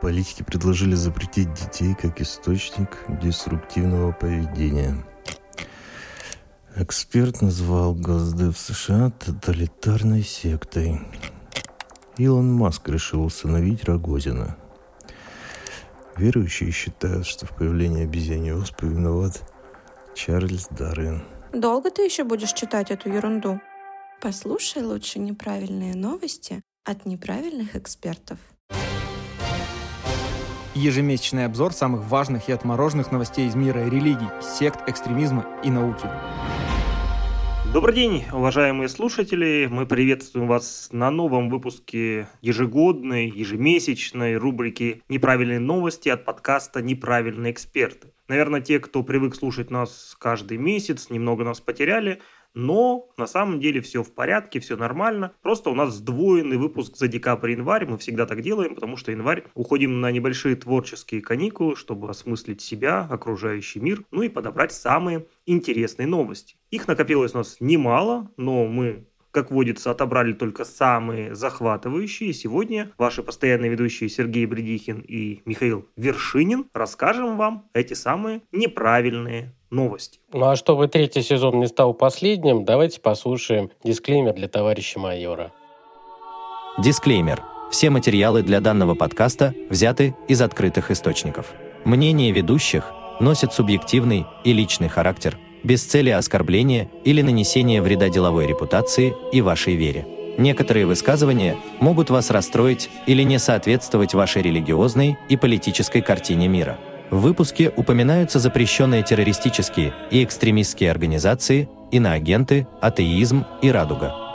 Политики предложили запретить детей как источник деструктивного поведения. Эксперт назвал Госдеп США тоталитарной сектой. Илон Маск решил усыновить Рогозина. Верующие считают, что в появлении обезьяньей оспы виноват Чарльз Дарвин. Долго ты еще будешь читать эту ерунду? Послушай лучше неправильные новости от неправильных экспертов. Ежемесячный обзор самых важных и отмороженных новостей из мира религий, сект, экстремизма и науки. Добрый день, уважаемые слушатели! Мы приветствуем вас на новом выпуске ежегодной, ежемесячной рубрики «Неправильные новости» от подкаста «Неправильные эксперты». Наверное, те, кто привык слушать нас каждый месяц, немного нас потеряли – но на самом деле все в порядке, все нормально. Просто у нас сдвоенный выпуск за декабрь-январь. Мы всегда так делаем, потому что январь уходим на небольшие творческие каникулы, чтобы осмыслить себя, окружающий мир, ну и подобрать самые интересные новости. Их накопилось у нас немало, но мы как водится, отобрали только самые захватывающие. Сегодня ваши постоянные ведущие Сергей Бредихин и Михаил Вершинин расскажем вам эти самые неправильные новости. Ну а чтобы третий сезон не стал последним, давайте послушаем дисклеймер для товарища майора. Дисклеймер. Все материалы для данного подкаста взяты из открытых источников. Мнение ведущих носит субъективный и личный характер, без цели оскорбления или нанесения вреда деловой репутации и вашей вере. Некоторые высказывания могут вас расстроить или не соответствовать вашей религиозной и политической картине мира – в выпуске упоминаются запрещенные террористические и экстремистские организации, иноагенты, атеизм и радуга.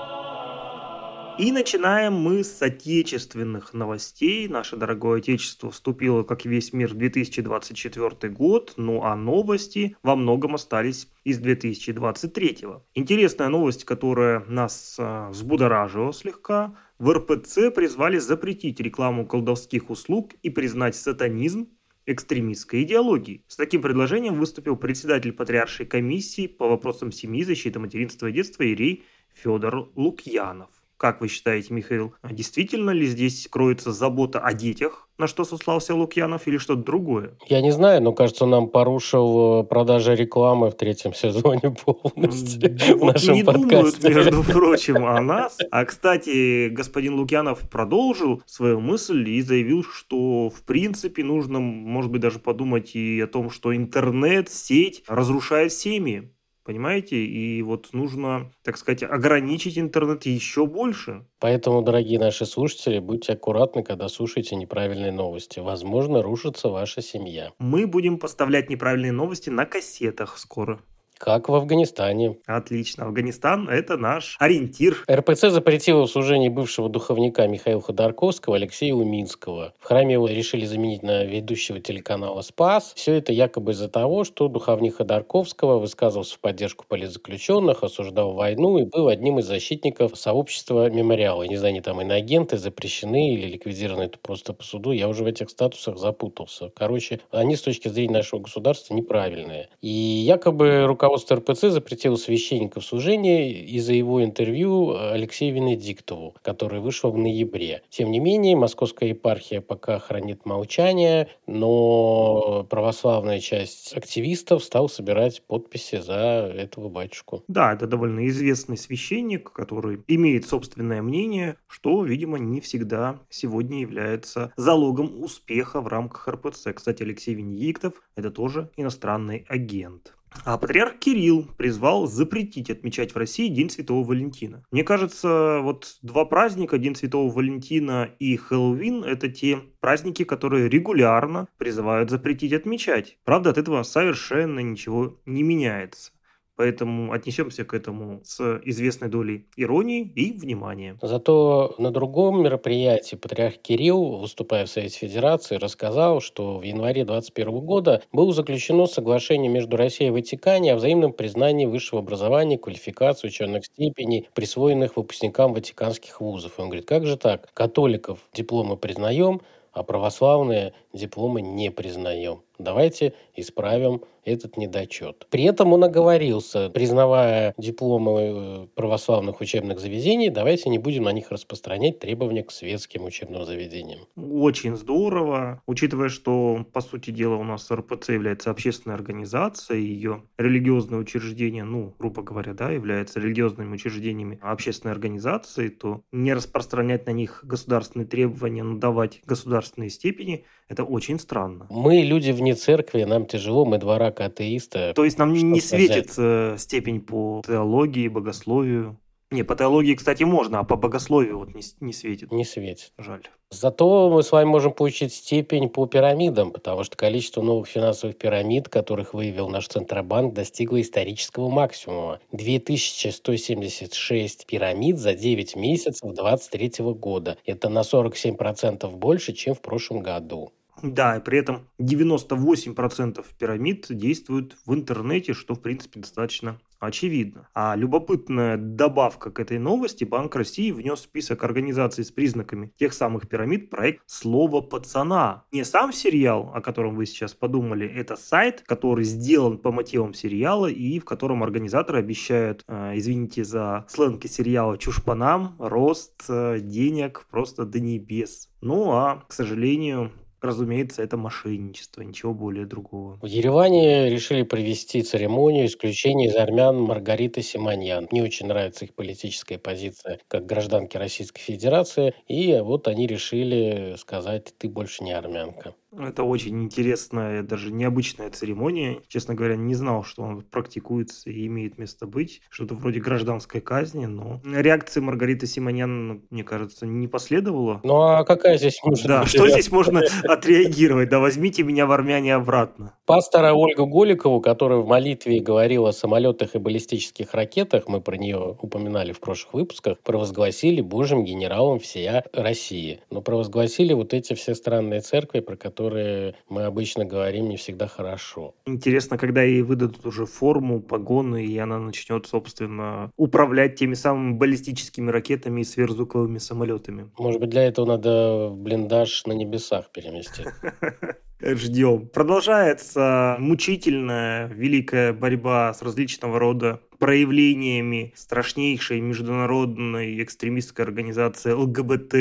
И начинаем мы с отечественных новостей. Наше дорогое отечество вступило, как весь мир, в 2024 год, ну а новости во многом остались из 2023. Интересная новость, которая нас э, взбудоражила слегка. В РПЦ призвали запретить рекламу колдовских услуг и признать сатанизм экстремистской идеологии. С таким предложением выступил председатель Патриаршей комиссии по вопросам семьи, защиты материнства и детства Ирей Федор Лукьянов. Как вы считаете, Михаил, действительно ли здесь кроется забота о детях, на что сослался Лукьянов, или что-то другое? Я не знаю, но кажется, нам порушил э, продажи рекламы в третьем сезоне полностью в нашем не подкасте. думают, между прочим, о нас. А, кстати, господин Лукьянов продолжил свою мысль и заявил, что, в принципе, нужно, может быть, даже подумать и о том, что интернет, сеть разрушает семьи. Понимаете? И вот нужно, так сказать, ограничить интернет еще больше. Поэтому, дорогие наши слушатели, будьте аккуратны, когда слушаете неправильные новости. Возможно, рушится ваша семья. Мы будем поставлять неправильные новости на кассетах скоро. Как в Афганистане. Отлично. Афганистан – это наш ориентир. РПЦ запретила служение бывшего духовника Михаила Ходорковского Алексея Уминского. В храме его решили заменить на ведущего телеканала «Спас». Все это якобы из-за того, что духовник Ходорковского высказывался в поддержку политзаключенных, осуждал войну и был одним из защитников сообщества «Мемориала». Не знаю, они там иноагенты запрещены или ликвидированы это просто по суду. Я уже в этих статусах запутался. Короче, они с точки зрения нашего государства неправильные. И якобы руководство руководство РПЦ запретило священников служения из-за его интервью Алексею Венедиктову, которое вышло в ноябре. Тем не менее, московская епархия пока хранит молчание, но православная часть активистов стала собирать подписи за этого батюшку. Да, это довольно известный священник, который имеет собственное мнение, что, видимо, не всегда сегодня является залогом успеха в рамках РПЦ. Кстати, Алексей Венедиктов – это тоже иностранный агент. А патриарх Кирилл призвал запретить отмечать в России День Святого Валентина. Мне кажется, вот два праздника, День Святого Валентина и Хэллоуин, это те праздники, которые регулярно призывают запретить отмечать. Правда, от этого совершенно ничего не меняется. Поэтому отнесемся к этому с известной долей иронии и внимания. Зато на другом мероприятии патриарх Кирилл, выступая в Совете Федерации, рассказал, что в январе 2021 года было заключено соглашение между Россией и Ватиканом о взаимном признании высшего образования, квалификации, ученых степеней, присвоенных выпускникам ватиканских вузов. И он говорит, как же так? Католиков дипломы признаем, а православные дипломы не признаем. Давайте исправим этот недочет. При этом он оговорился, признавая дипломы э, православных учебных заведений, давайте не будем на них распространять требования к светским учебным заведениям. Очень здорово, учитывая, что, по сути дела, у нас РПЦ является общественной организацией, ее религиозное учреждение, ну, грубо говоря, да, является религиозными учреждениями общественной организации, то не распространять на них государственные требования, но давать государственные степени, это очень странно. Мы люди вне церкви, нам тяжело, мы два рака атеиста. То есть нам не светит э, степень по теологии, богословию? Не, по теологии, кстати, можно, а по богословию вот не, не светит. Не светит. Жаль. Зато мы с вами можем получить степень по пирамидам, потому что количество новых финансовых пирамид, которых выявил наш Центробанк, достигло исторического максимума. 2176 пирамид за 9 месяцев 2023 года. Это на 47% больше, чем в прошлом году. Да, и при этом 98% пирамид действуют в интернете, что, в принципе, достаточно очевидно. А любопытная добавка к этой новости, Банк России внес в список организаций с признаками тех самых пирамид проект «Слово пацана». Не сам сериал, о котором вы сейчас подумали, это сайт, который сделан по мотивам сериала и в котором организаторы обещают, э, извините за сленки сериала, чушпанам, рост э, денег просто до небес. Ну а, к сожалению, Разумеется, это мошенничество, ничего более другого. В Ереване решили провести церемонию исключения из армян Маргариты Симоньян. Мне очень нравится их политическая позиция как гражданки Российской Федерации. И вот они решили сказать, ты больше не армянка. Это очень интересная, даже необычная церемония. Честно говоря, не знал, что он практикуется и имеет место быть. Что-то вроде гражданской казни, но реакции Маргариты Симонян, мне кажется, не последовало. Ну а какая здесь может Да, что здесь можно отреагировать? Да возьмите меня в армяне обратно. Пастора Ольга Голикову, которая в молитве говорила о самолетах и баллистических ракетах, мы про нее упоминали в прошлых выпусках, провозгласили божьим генералом всея России. Но провозгласили вот эти все странные церкви, про которые которые мы обычно говорим не всегда хорошо. Интересно, когда ей выдадут уже форму, погоны, и она начнет, собственно, управлять теми самыми баллистическими ракетами и сверхзвуковыми самолетами. Может быть, для этого надо блиндаж на небесах переместить. Ждем. Продолжается мучительная великая борьба с различного рода проявлениями страшнейшей международной экстремистской организации ЛГБТ+.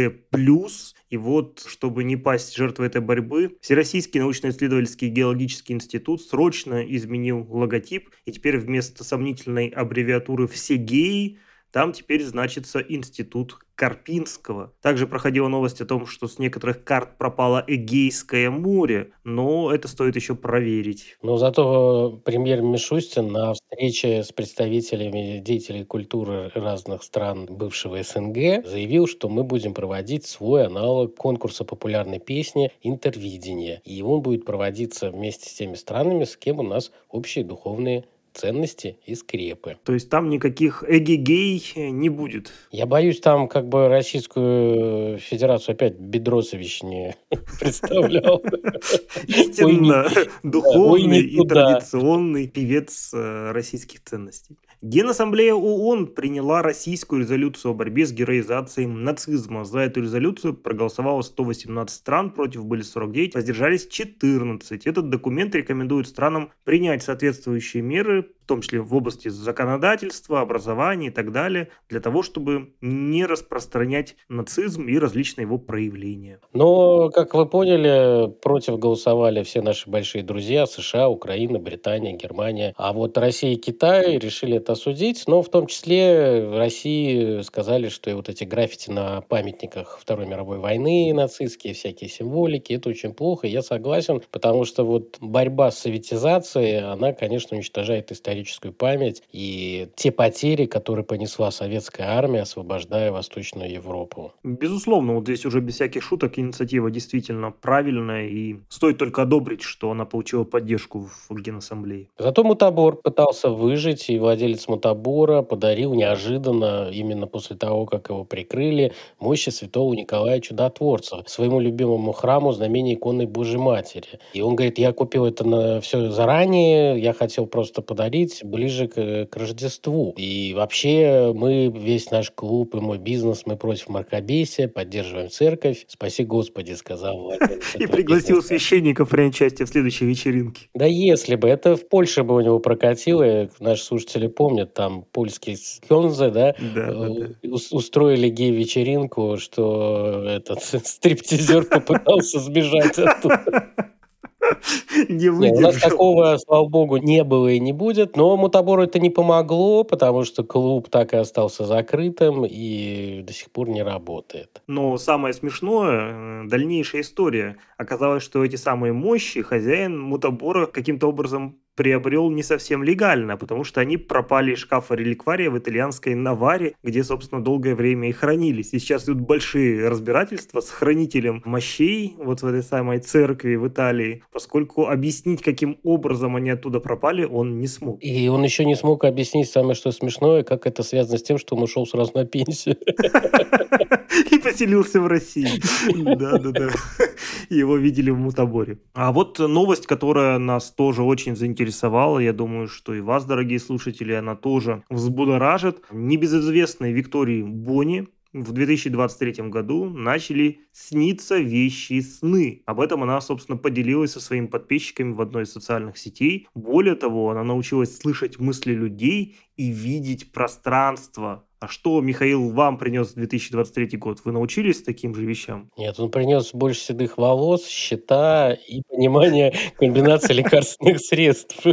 И вот, чтобы не пасть жертвой этой борьбы, Всероссийский научно-исследовательский геологический институт срочно изменил логотип, и теперь вместо сомнительной аббревиатуры «Все геи» там теперь значится Институт Карпинского. Также проходила новость о том, что с некоторых карт пропало Эгейское море, но это стоит еще проверить. Но зато премьер Мишустин на встрече с представителями деятелей культуры разных стран бывшего СНГ заявил, что мы будем проводить свой аналог конкурса популярной песни «Интервидение». И он будет проводиться вместе с теми странами, с кем у нас общие духовные ценности и скрепы. То есть там никаких эгегей не будет? Я боюсь, там как бы Российскую Федерацию опять Бедросович не представлял. Истинно духовный и традиционный певец э, российских ценностей. Генассамблея ООН приняла российскую резолюцию о борьбе с героизацией нацизма. За эту резолюцию проголосовало 118 стран, против были 49, воздержались 14. Этот документ рекомендует странам принять соответствующие меры в том числе в области законодательства, образования и так далее, для того, чтобы не распространять нацизм и различные его проявления. Но, как вы поняли, против голосовали все наши большие друзья США, Украина, Британия, Германия. А вот Россия и Китай решили это осудить, но в том числе в России сказали, что и вот эти граффити на памятниках Второй мировой войны, нацистские всякие символики, это очень плохо, я согласен, потому что вот борьба с советизацией, она, конечно, уничтожает историю историческую память и те потери, которые понесла советская армия, освобождая Восточную Европу. Безусловно, вот здесь уже без всяких шуток инициатива действительно правильная, и стоит только одобрить, что она получила поддержку в Генассамблее. Зато Мутабор пытался выжить, и владелец Мутабора подарил неожиданно, именно после того, как его прикрыли, мощи святого Николая Чудотворца своему любимому храму знамения иконы Божьей Матери. И он говорит, я купил это на все заранее, я хотел просто подарить обсудить ближе к, к Рождеству. И вообще мы, весь наш клуб и мой бизнес, мы против мракобесия, поддерживаем церковь. Спаси Господи, сказал Владимир. И пригласил священников принять участие в следующей вечеринке. Да если бы. Это в Польше бы у него прокатило. Наши слушатели помнят, там польские Хёнзе, да, Да, да, да. э, ус- устроили гей-вечеринку, что этот стриптизер попытался сбежать оттуда. Не Не, у нас выдержал. такого, слава богу, не было и не будет. Но Мутабору это не помогло, потому что клуб так и остался закрытым и до сих пор не работает. Но самое смешное, э, дальнейшая история. Оказалось, что эти самые мощи хозяин мутабора каким-то образом приобрел не совсем легально, потому что они пропали из шкафа реликвария в итальянской Наваре, где, собственно, долгое время и хранились. И сейчас идут большие разбирательства с хранителем мощей вот в этой самой церкви в Италии, поскольку объяснить, каким образом они оттуда пропали, он не смог. И он еще не смог объяснить самое что смешное, как это связано с тем, что он ушел сразу на пенсию. И поселился в России. Да, да, да. Его видели в Мутаборе. А вот новость, которая нас тоже очень заинтересовала, я думаю, что и вас, дорогие слушатели, она тоже взбудоражит. Небезызвестной Виктории Бони в 2023 году начали сниться вещи сны. Об этом она, собственно, поделилась со своими подписчиками в одной из социальных сетей. Более того, она научилась слышать мысли людей и видеть пространство. А что, Михаил, вам принес 2023 год? Вы научились таким же вещам? Нет, он принес больше седых волос, счета и понимание комбинации лекарственных средств.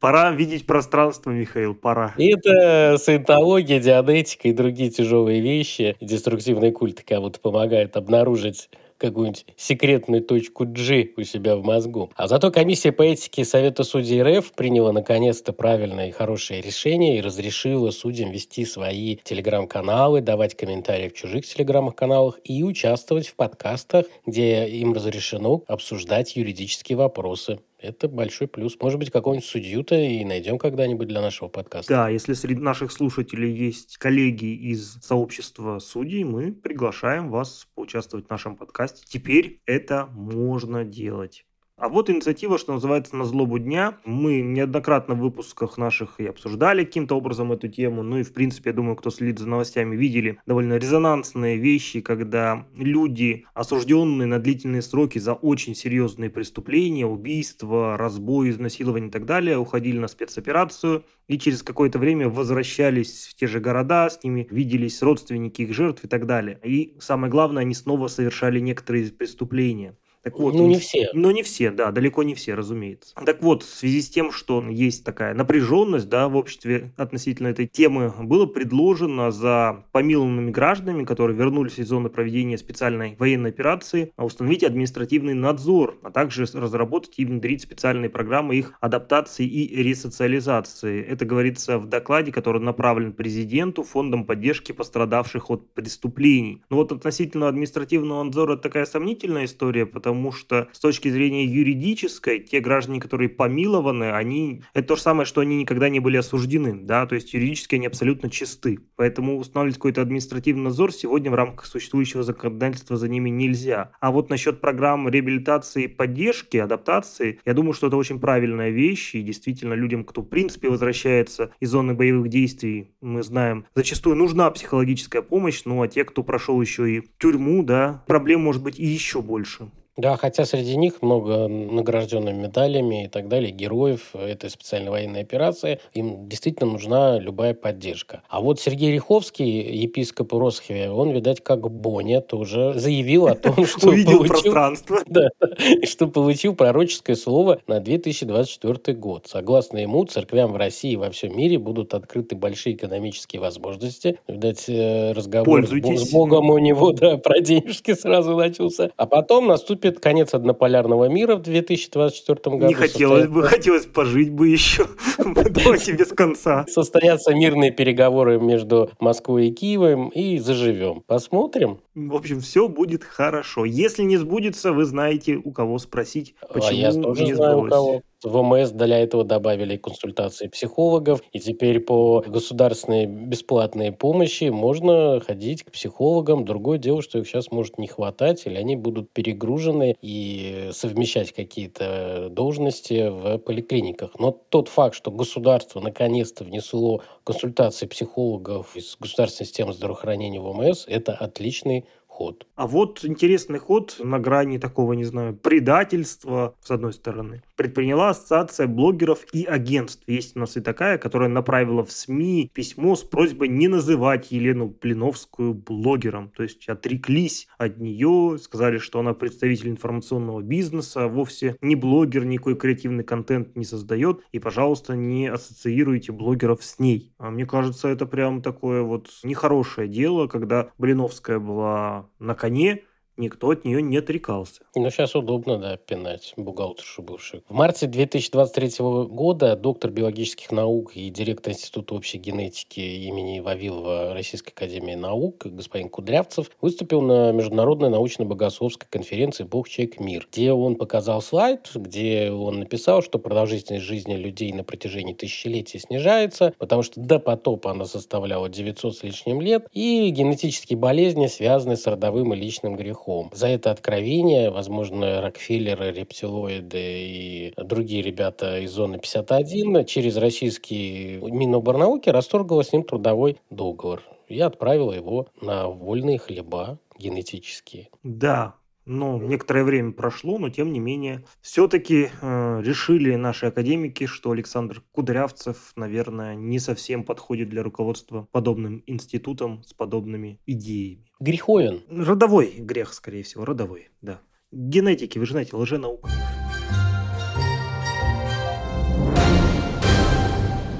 Пора видеть пространство, Михаил, пора. Это саентология, дианетика и другие тяжелые вещи. Деструктивные культы кому-то помогают обнаружить какую-нибудь секретную точку G у себя в мозгу. А зато комиссия по этике Совета судей РФ приняла наконец-то правильное и хорошее решение и разрешила судьям вести свои телеграм-каналы, давать комментарии в чужих телеграм-каналах и участвовать в подкастах, где им разрешено обсуждать юридические вопросы. Это большой плюс. Может быть, какого-нибудь судью-то и найдем когда-нибудь для нашего подкаста. Да, если среди наших слушателей есть коллеги из сообщества судей, мы приглашаем вас поучаствовать в нашем подкасте. Теперь это можно делать. А вот инициатива, что называется «На злобу дня». Мы неоднократно в выпусках наших и обсуждали каким-то образом эту тему. Ну и, в принципе, я думаю, кто следит за новостями, видели довольно резонансные вещи, когда люди, осужденные на длительные сроки за очень серьезные преступления, убийства, разбой, изнасилование и так далее, уходили на спецоперацию и через какое-то время возвращались в те же города, с ними виделись родственники их жертв и так далее. И самое главное, они снова совершали некоторые преступления. Так вот, Ну, не все. но не все, да, далеко не все, разумеется. Так вот, в связи с тем, что есть такая напряженность да, в обществе относительно этой темы, было предложено за помилованными гражданами, которые вернулись из зоны проведения специальной военной операции, установить административный надзор, а также разработать и внедрить специальные программы их адаптации и ресоциализации. Это говорится в докладе, который направлен президенту фондом поддержки пострадавших от преступлений. Но вот относительно административного надзора такая сомнительная история, потому что с точки зрения юридической, те граждане, которые помилованы, они это то же самое, что они никогда не были осуждены, да, то есть юридически они абсолютно чисты. Поэтому устанавливать какой-то административный надзор сегодня в рамках существующего законодательства за ними нельзя. А вот насчет программ реабилитации, поддержки, адаптации, я думаю, что это очень правильная вещь, и действительно людям, кто в принципе возвращается из зоны боевых действий, мы знаем, зачастую нужна психологическая помощь, ну а те, кто прошел еще и тюрьму, да, проблем может быть и еще больше. Да, хотя среди них много награжденных медалями и так далее, героев этой специальной военной операции. Им действительно нужна любая поддержка. А вот Сергей Риховский, епископ Росхве, он, видать, как Боня, тоже заявил о том, что Увидел получил, пространство. да, что получил пророческое слово на 2024 год. Согласно ему, церквям в России и во всем мире будут открыты большие экономические возможности. Видать, э, разговор с, Богом у него да, про денежки сразу начался. А потом наступит конец однополярного мира в 2024 году. Не хотелось Состоят- бы, хотелось пожить бы еще. Давайте без конца. Состоятся мирные переговоры между Москвой и Киевом, и заживем. Посмотрим. В общем, все будет хорошо. Если не сбудется, вы знаете, у кого спросить, а почему я тоже не знаю, у сбылось. Кого. ВМС для этого добавили консультации психологов, и теперь по государственной бесплатной помощи можно ходить к психологам. Другое дело, что их сейчас может не хватать, или они будут перегружены и совмещать какие-то должности в поликлиниках. Но тот факт, что государство наконец-то внесло консультации психологов из государственной системы здравоохранения в ОМС, это отличный ход. А вот интересный ход на грани такого, не знаю, предательства, с одной стороны, предприняла Ассоциация блогеров и агентств. Есть у нас и такая, которая направила в СМИ письмо с просьбой не называть Елену Блиновскую блогером. То есть отреклись от нее, сказали, что она представитель информационного бизнеса, вовсе не блогер, никакой креативный контент не создает, и, пожалуйста, не ассоциируйте блогеров с ней. А мне кажется, это прям такое вот нехорошее дело, когда Блиновская была на коне, никто от нее не отрекался. Ну, сейчас удобно, да, пинать бухгалтершу бывшую. В марте 2023 года доктор биологических наук и директор Института общей генетики имени Вавилова Российской академии наук господин Кудрявцев выступил на международной научно-богословской конференции «Бог, человек, мир», где он показал слайд, где он написал, что продолжительность жизни людей на протяжении тысячелетий снижается, потому что до потопа она составляла 900 с лишним лет, и генетические болезни связаны с родовым и личным грехом грехом. За это откровение, возможно, Рокфеллеры, рептилоиды и другие ребята из зоны 51 через российский Миноборнауки расторгла с ним трудовой договор и отправила его на вольные хлеба генетические. Да, ну, некоторое время прошло, но тем не менее, все-таки э, решили наши академики, что Александр Кудрявцев, наверное, не совсем подходит для руководства подобным институтом с подобными идеями. Греховен. Родовой грех, скорее всего, родовой, да. Генетики, вы же знаете, лженаука.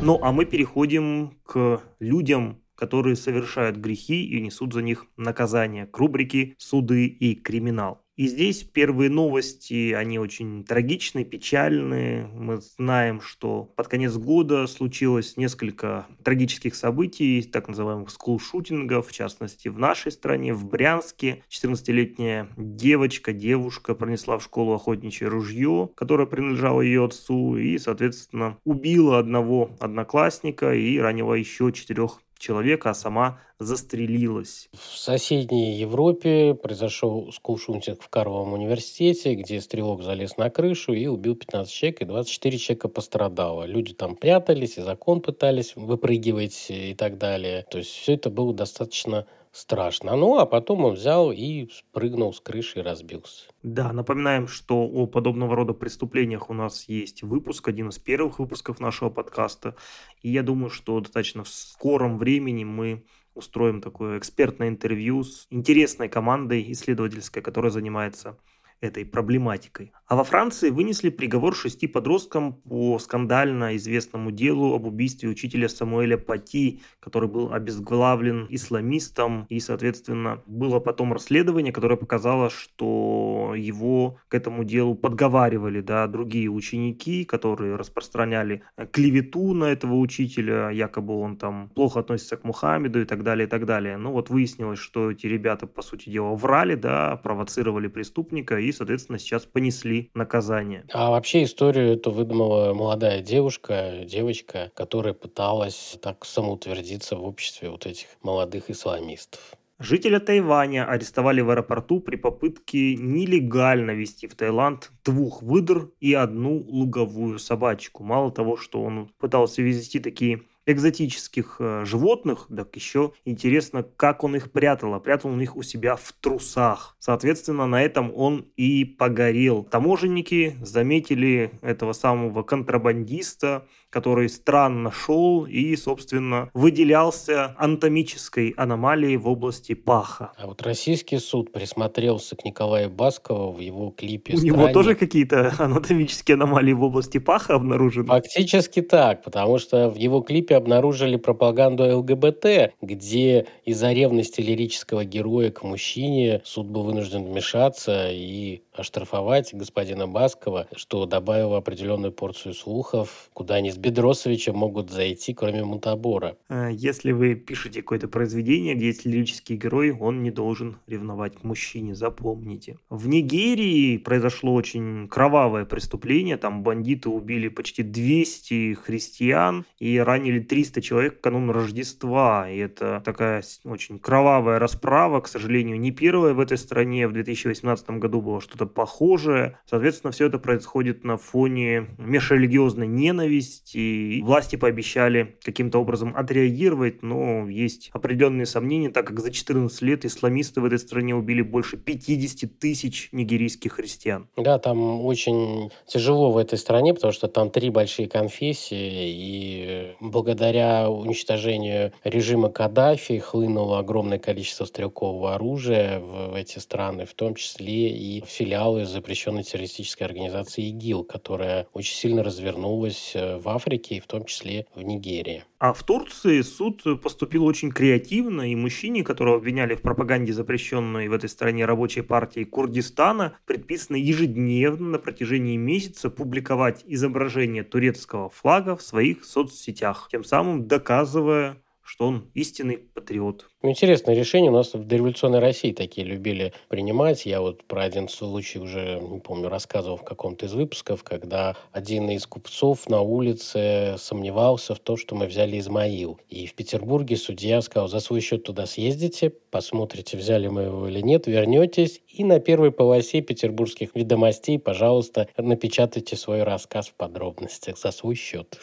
Ну, а мы переходим к людям, которые совершают грехи и несут за них наказание, к рубрике «Суды и криминал». И здесь первые новости, они очень трагичные, печальные. Мы знаем, что под конец года случилось несколько трагических событий, так называемых скулшутингов, в частности, в нашей стране, в Брянске. 14-летняя девочка, девушка пронесла в школу охотничье ружье, которое принадлежало ее отцу, и, соответственно, убила одного одноклассника и ранила еще четырех человека, а сама застрелилась. В соседней Европе произошел скулшутинг в Карловом университете, где стрелок залез на крышу и убил 15 человек, и 24 человека пострадало. Люди там прятались, и закон пытались выпрыгивать и так далее. То есть все это было достаточно страшно. Ну, а потом он взял и спрыгнул с крыши и разбился. Да, напоминаем, что о подобного рода преступлениях у нас есть выпуск, один из первых выпусков нашего подкаста. И я думаю, что достаточно в скором времени мы устроим такое экспертное интервью с интересной командой исследовательской, которая занимается этой проблематикой. А во Франции вынесли приговор шести подросткам по скандально известному делу об убийстве учителя Самуэля Пати, который был обезглавлен исламистом. И, соответственно, было потом расследование, которое показало, что его к этому делу подговаривали да, другие ученики, которые распространяли клевету на этого учителя, якобы он там плохо относится к Мухаммеду и так далее, и так далее. Ну вот выяснилось, что эти ребята, по сути дела, врали, да, провоцировали преступника и, соответственно, сейчас понесли наказание. А вообще историю эту выдумала молодая девушка, девочка, которая пыталась так самоутвердиться в обществе вот этих молодых исламистов. Жителя Тайваня арестовали в аэропорту при попытке нелегально вести в Таиланд двух выдр и одну луговую собачку. Мало того, что он пытался везти такие экзотических э, животных, так еще интересно, как он их прятал. А прятал он их у себя в трусах. Соответственно, на этом он и погорел. Таможенники заметили этого самого контрабандиста, который странно шел и, собственно, выделялся анатомической аномалией в области паха. А вот российский суд присмотрелся к Николаю Баскову в его клипе У «Странник». него тоже какие-то анатомические аномалии в области паха обнаружены? Фактически так, потому что в его клипе обнаружили пропаганду ЛГБТ, где из-за ревности лирического героя к мужчине суд был вынужден вмешаться и оштрафовать господина Баскова, что добавило определенную порцию слухов, куда не Бедросовича могут зайти, кроме Мутабора. Э, если вы пишете какое-то произведение, где есть лирический герой, он не должен ревновать к мужчине, запомните. В Нигерии произошло очень кровавое преступление, там бандиты убили почти 200 христиан и ранили 300 человек в канун Рождества. И это такая очень кровавая расправа, к сожалению, не первая в этой стране. В 2018 году было что-то похожее. Соответственно, все это происходит на фоне межрелигиозной ненависти. И власти пообещали каким-то образом отреагировать, но есть определенные сомнения, так как за 14 лет исламисты в этой стране убили больше 50 тысяч нигерийских христиан. Да, там очень тяжело в этой стране, потому что там три большие конфессии, и благодаря уничтожению режима Каддафи хлынуло огромное количество стрелкового оружия в, в эти страны, в том числе и филиалы запрещенной террористической организации ИГИЛ, которая очень сильно развернулась э, в Африке и в том числе в Нигерии. А в Турции суд поступил очень креативно, и мужчине, которого обвиняли в пропаганде запрещенной в этой стране рабочей партии Курдистана, предписано ежедневно на протяжении месяца публиковать изображение турецкого флага в своих соцсетях, тем самым доказывая, что он истинный патриот. Ну, интересное решение. У нас в дореволюционной России такие любили принимать. Я вот про один случай уже, не помню, рассказывал в каком-то из выпусков, когда один из купцов на улице сомневался в том, что мы взяли Измаил. И в Петербурге судья сказал, за свой счет туда съездите, посмотрите, взяли мы его или нет, вернетесь, и на первой полосе петербургских ведомостей, пожалуйста, напечатайте свой рассказ в подробностях за свой счет.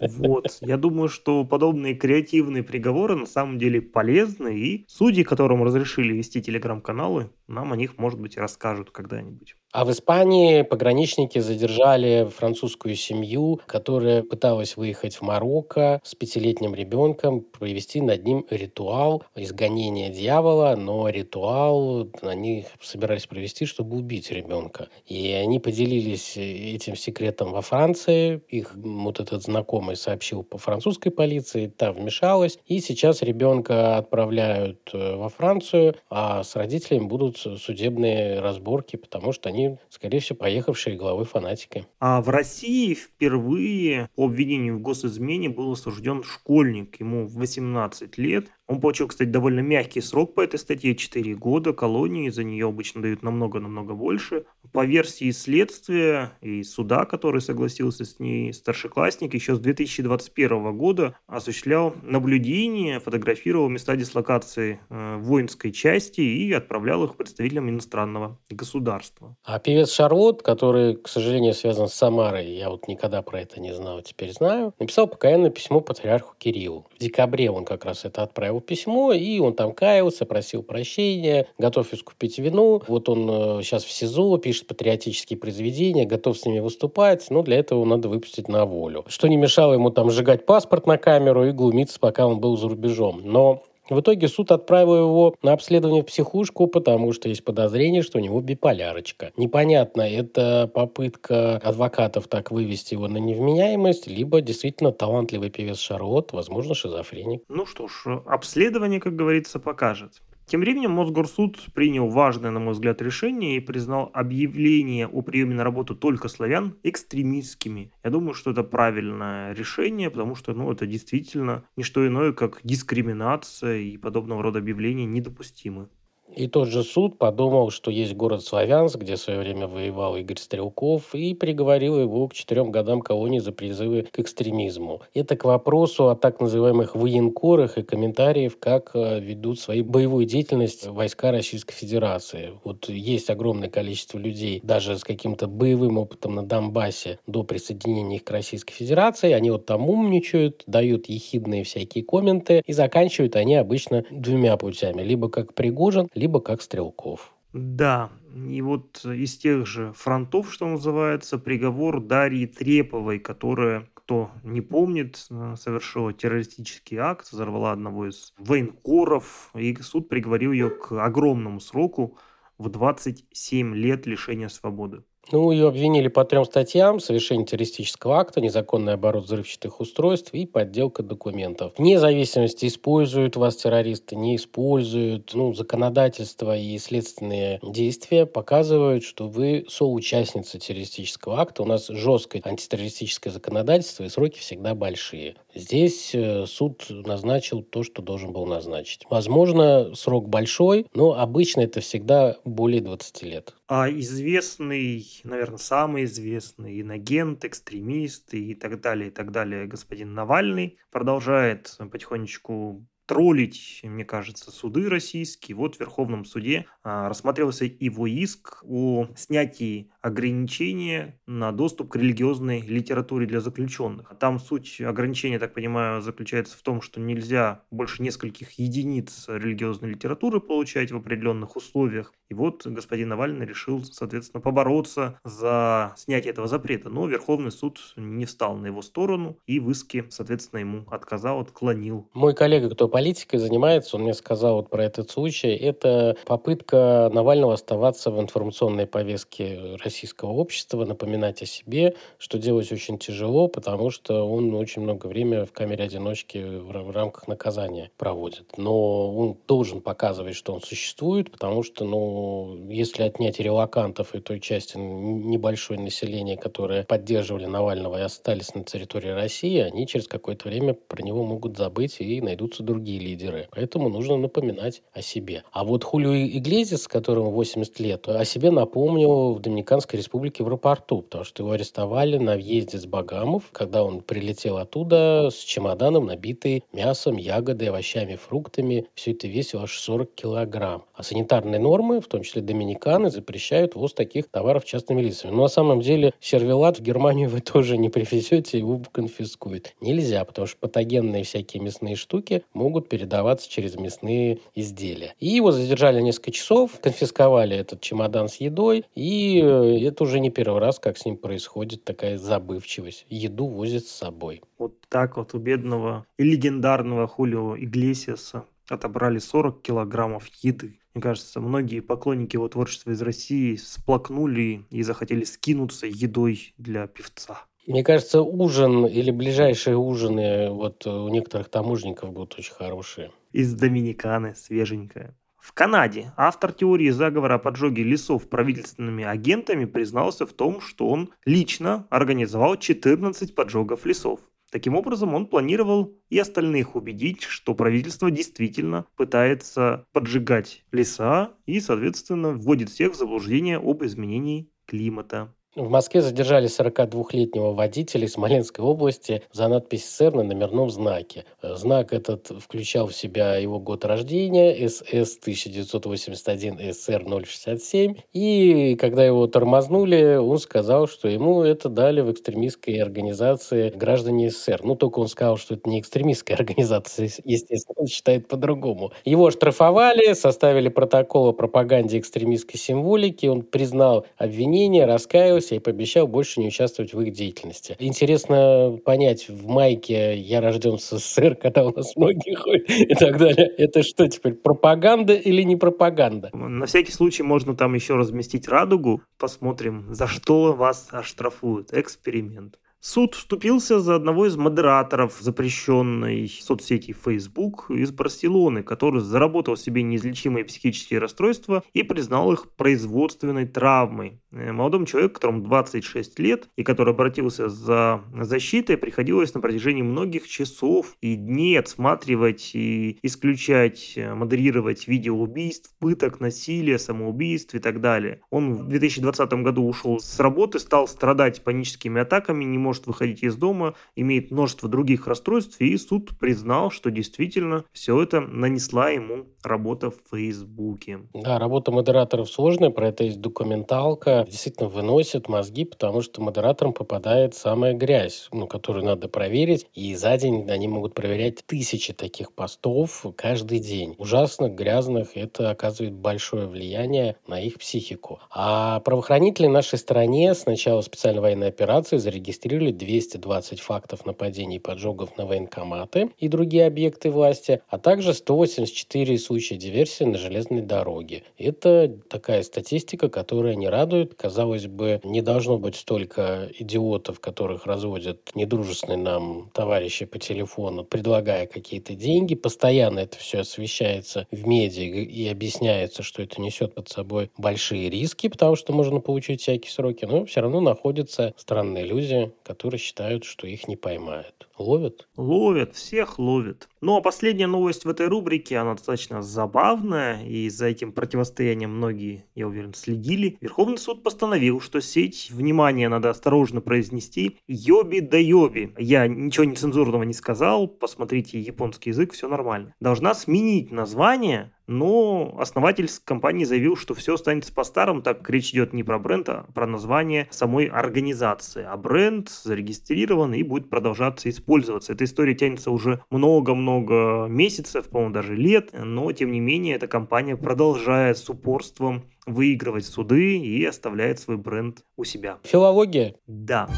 Вот. Я думаю, что подобные креативные приговоры на самом деле полезны полезны, и судьи, которым разрешили вести телеграм-каналы, нам о них, может быть, расскажут когда-нибудь. А в Испании пограничники задержали французскую семью, которая пыталась выехать в Марокко с пятилетним ребенком, провести над ним ритуал изгонения дьявола, но ритуал они собирались провести, чтобы убить ребенка. И они поделились этим секретом во Франции. Их вот этот знакомый сообщил по французской полиции, та вмешалась. И сейчас ребенка отправляют э, во Францию, а с родителями будут судебные разборки, потому что они они, скорее всего, поехавшие главы фанатики. А в России впервые по обвинению в госизмене был осужден школьник. Ему 18 лет. Он получил, кстати, довольно мягкий срок по этой статье, 4 года колонии, за нее обычно дают намного-намного больше. По версии следствия и суда, который согласился с ней, старшеклассник еще с 2021 года осуществлял наблюдение, фотографировал места дислокации э, воинской части и отправлял их представителям иностранного государства. А певец Шарлот, который, к сожалению, связан с Самарой, я вот никогда про это не знал, теперь знаю, написал покаянное письмо патриарху Кириллу. В декабре он как раз это отправил письмо, и он там каялся, просил прощения, готов искупить вину. Вот он сейчас э, в СИЗО, пишет патриотические произведения, готов с ними выступать, но для этого надо выпустить на волю. Что не мешало ему там сжигать паспорт на камеру и глумиться, пока он был за рубежом. Но в итоге суд отправил его на обследование в психушку, потому что есть подозрение, что у него биполярочка. Непонятно, это попытка адвокатов так вывести его на невменяемость, либо действительно талантливый певец Шарлот, возможно, шизофреник. Ну что ж, обследование, как говорится, покажет. Тем временем Мосгорсуд принял важное, на мой взгляд, решение и признал объявление о приеме на работу только славян экстремистскими. Я думаю, что это правильное решение, потому что ну, это действительно не что иное, как дискриминация и подобного рода объявления недопустимы. И тот же суд подумал, что есть город Славянск, где в свое время воевал Игорь Стрелков, и приговорил его к четырем годам колонии за призывы к экстремизму. Это к вопросу о так называемых военкорах и комментариев, как э, ведут свою боевую деятельность войска Российской Федерации. Вот есть огромное количество людей, даже с каким-то боевым опытом на Донбассе до присоединения их к Российской Федерации. Они вот там умничают, дают ехидные всякие комменты, и заканчивают они обычно двумя путями. Либо как Пригожин, либо как стрелков. Да, и вот из тех же фронтов, что называется, приговор Дарьи Треповой, которая, кто не помнит, э, совершила террористический акт, взорвала одного из военкоров, и суд приговорил ее к огромному сроку в 27 лет лишения свободы. Ну, ее обвинили по трем статьям. Совершение террористического акта, незаконный оборот взрывчатых устройств и подделка документов. Вне зависимости, используют вас террористы, не используют. Ну, законодательство и следственные действия показывают, что вы соучастница террористического акта. У нас жесткое антитеррористическое законодательство, и сроки всегда большие. Здесь э, суд назначил то, что должен был назначить. Возможно, срок большой, но обычно это всегда более 20 лет. А известный, наверное, самый известный инагент, экстремист и так далее, и так далее, господин Навальный продолжает потихонечку троллить, мне кажется, суды российские. Вот в Верховном суде а, рассматривался его иск о снятии ограничения на доступ к религиозной литературе для заключенных. Там суть ограничения, так понимаю, заключается в том, что нельзя больше нескольких единиц религиозной литературы получать в определенных условиях. И вот господин Навальный решил, соответственно, побороться за снятие этого запрета. Но Верховный суд не встал на его сторону и в иске, соответственно, ему отказал, отклонил. Мой коллега, кто политикой занимается, он мне сказал вот про этот случай, это попытка Навального оставаться в информационной повестке российского общества, напоминать о себе, что делать очень тяжело, потому что он очень много времени в камере одиночки в рамках наказания проводит. Но он должен показывать, что он существует, потому что, ну, если отнять релакантов и той части небольшой населения, которые поддерживали Навального и остались на территории России, они через какое-то время про него могут забыть и найдутся другие другие лидеры. Поэтому нужно напоминать о себе. А вот Хулио Иглезис, которому 80 лет, о себе напомнил в Доминиканской республике в аэропорту, потому что его арестовали на въезде с Багамов, когда он прилетел оттуда с чемоданом, набитый мясом, ягодой, овощами, фруктами. Все это весило аж 40 килограмм. А санитарные нормы, в том числе доминиканы, запрещают ввоз таких товаров частными лицами. Но на самом деле сервелат в Германию вы тоже не привезете, его конфискуют. Нельзя, потому что патогенные всякие мясные штуки могут могут передаваться через мясные изделия. И его задержали несколько часов, конфисковали этот чемодан с едой, и э, это уже не первый раз, как с ним происходит такая забывчивость. Еду возит с собой. Вот так вот у бедного и легендарного Хулио Иглесиаса отобрали 40 килограммов еды. Мне кажется, многие поклонники его творчества из России сплакнули и захотели скинуться едой для певца. Мне кажется, ужин или ближайшие ужины вот у некоторых таможенников будут очень хорошие. Из Доминиканы, свеженькая. В Канаде автор теории заговора о поджоге лесов правительственными агентами признался в том, что он лично организовал 14 поджогов лесов. Таким образом, он планировал и остальных убедить, что правительство действительно пытается поджигать леса и, соответственно, вводит всех в заблуждение об изменении климата. В Москве задержали 42-летнего водителя из Смоленской области за надпись «СССР» на номерном знаке. Знак этот включал в себя его год рождения, СС 1981, СССР 067. И когда его тормознули, он сказал, что ему это дали в экстремистской организации граждане СССР. Ну, только он сказал, что это не экстремистская организация, естественно, он считает по-другому. Его оштрафовали, составили протокол о пропаганде экстремистской символики, он признал обвинение, раскаялся, согласился и пообещал больше не участвовать в их деятельности. Интересно понять, в майке «Я рожден в СССР», когда у нас многие ходят и так далее, это что теперь, пропаганда или не пропаганда? На всякий случай можно там еще разместить радугу. Посмотрим, за что вас оштрафуют. Эксперимент. Суд вступился за одного из модераторов запрещенной соцсети Facebook из Барселоны, который заработал себе неизлечимые психические расстройства и признал их производственной травмой. Э, молодому человеку, которому 26 лет, и который обратился за защитой, приходилось на протяжении многих часов и дней отсматривать и исключать, э, модерировать видео убийств, пыток, насилия, самоубийств и так далее. Он в 2020 году ушел с работы, стал страдать паническими атаками, не мог может выходить из дома, имеет множество других расстройств, и суд признал, что действительно все это нанесла ему работа в Фейсбуке. Да, работа модераторов сложная, про это есть документалка. Действительно выносит мозги, потому что модераторам попадает самая грязь, ну, которую надо проверить, и за день они могут проверять тысячи таких постов каждый день. Ужасно грязных, это оказывает большое влияние на их психику. А правоохранители нашей стране с начала специальной военной операции зарегистрировали зарегистрировали 220 фактов нападений и поджогов на военкоматы и другие объекты власти, а также 184 случая диверсии на железной дороге. Это такая статистика, которая не радует. Казалось бы, не должно быть столько идиотов, которых разводят недружественные нам товарищи по телефону, предлагая какие-то деньги. Постоянно это все освещается в медиа и объясняется, что это несет под собой большие риски, потому что можно получить всякие сроки, но все равно находятся странные люди, которые считают, что их не поймают. Ловят? Ловят, всех ловят. Ну а последняя новость в этой рубрике, она достаточно забавная, и за этим противостоянием многие, я уверен, следили. Верховный суд постановил, что сеть, внимание, надо осторожно произнести, йоби да йоби. Я ничего нецензурного не сказал, посмотрите японский язык, все нормально. Должна сменить название но основатель компании заявил, что все останется по-старому, так как речь идет не про бренд, а про название самой организации. А бренд зарегистрирован и будет продолжаться использоваться. Эта история тянется уже много-много месяцев, по-моему, даже лет, но тем не менее эта компания продолжает с упорством выигрывать суды и оставляет свой бренд у себя. Филология? Да.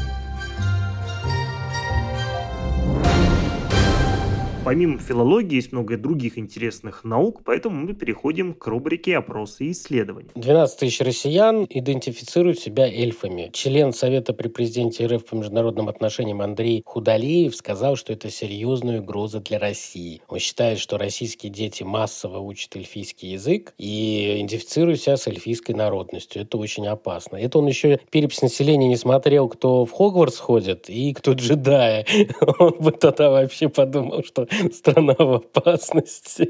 Помимо филологии есть много других интересных наук, поэтому мы переходим к рубрике «Опросы и исследования». 12 тысяч россиян идентифицируют себя эльфами. Член Совета при президенте РФ по международным отношениям Андрей Худалиев сказал, что это серьезная угроза для России. Он считает, что российские дети массово учат эльфийский язык и идентифицируют себя с эльфийской народностью. Это очень опасно. Это он еще перепись населения не смотрел, кто в Хогвартс ходит и кто джедая. Он бы тогда вообще подумал, что страна в опасности.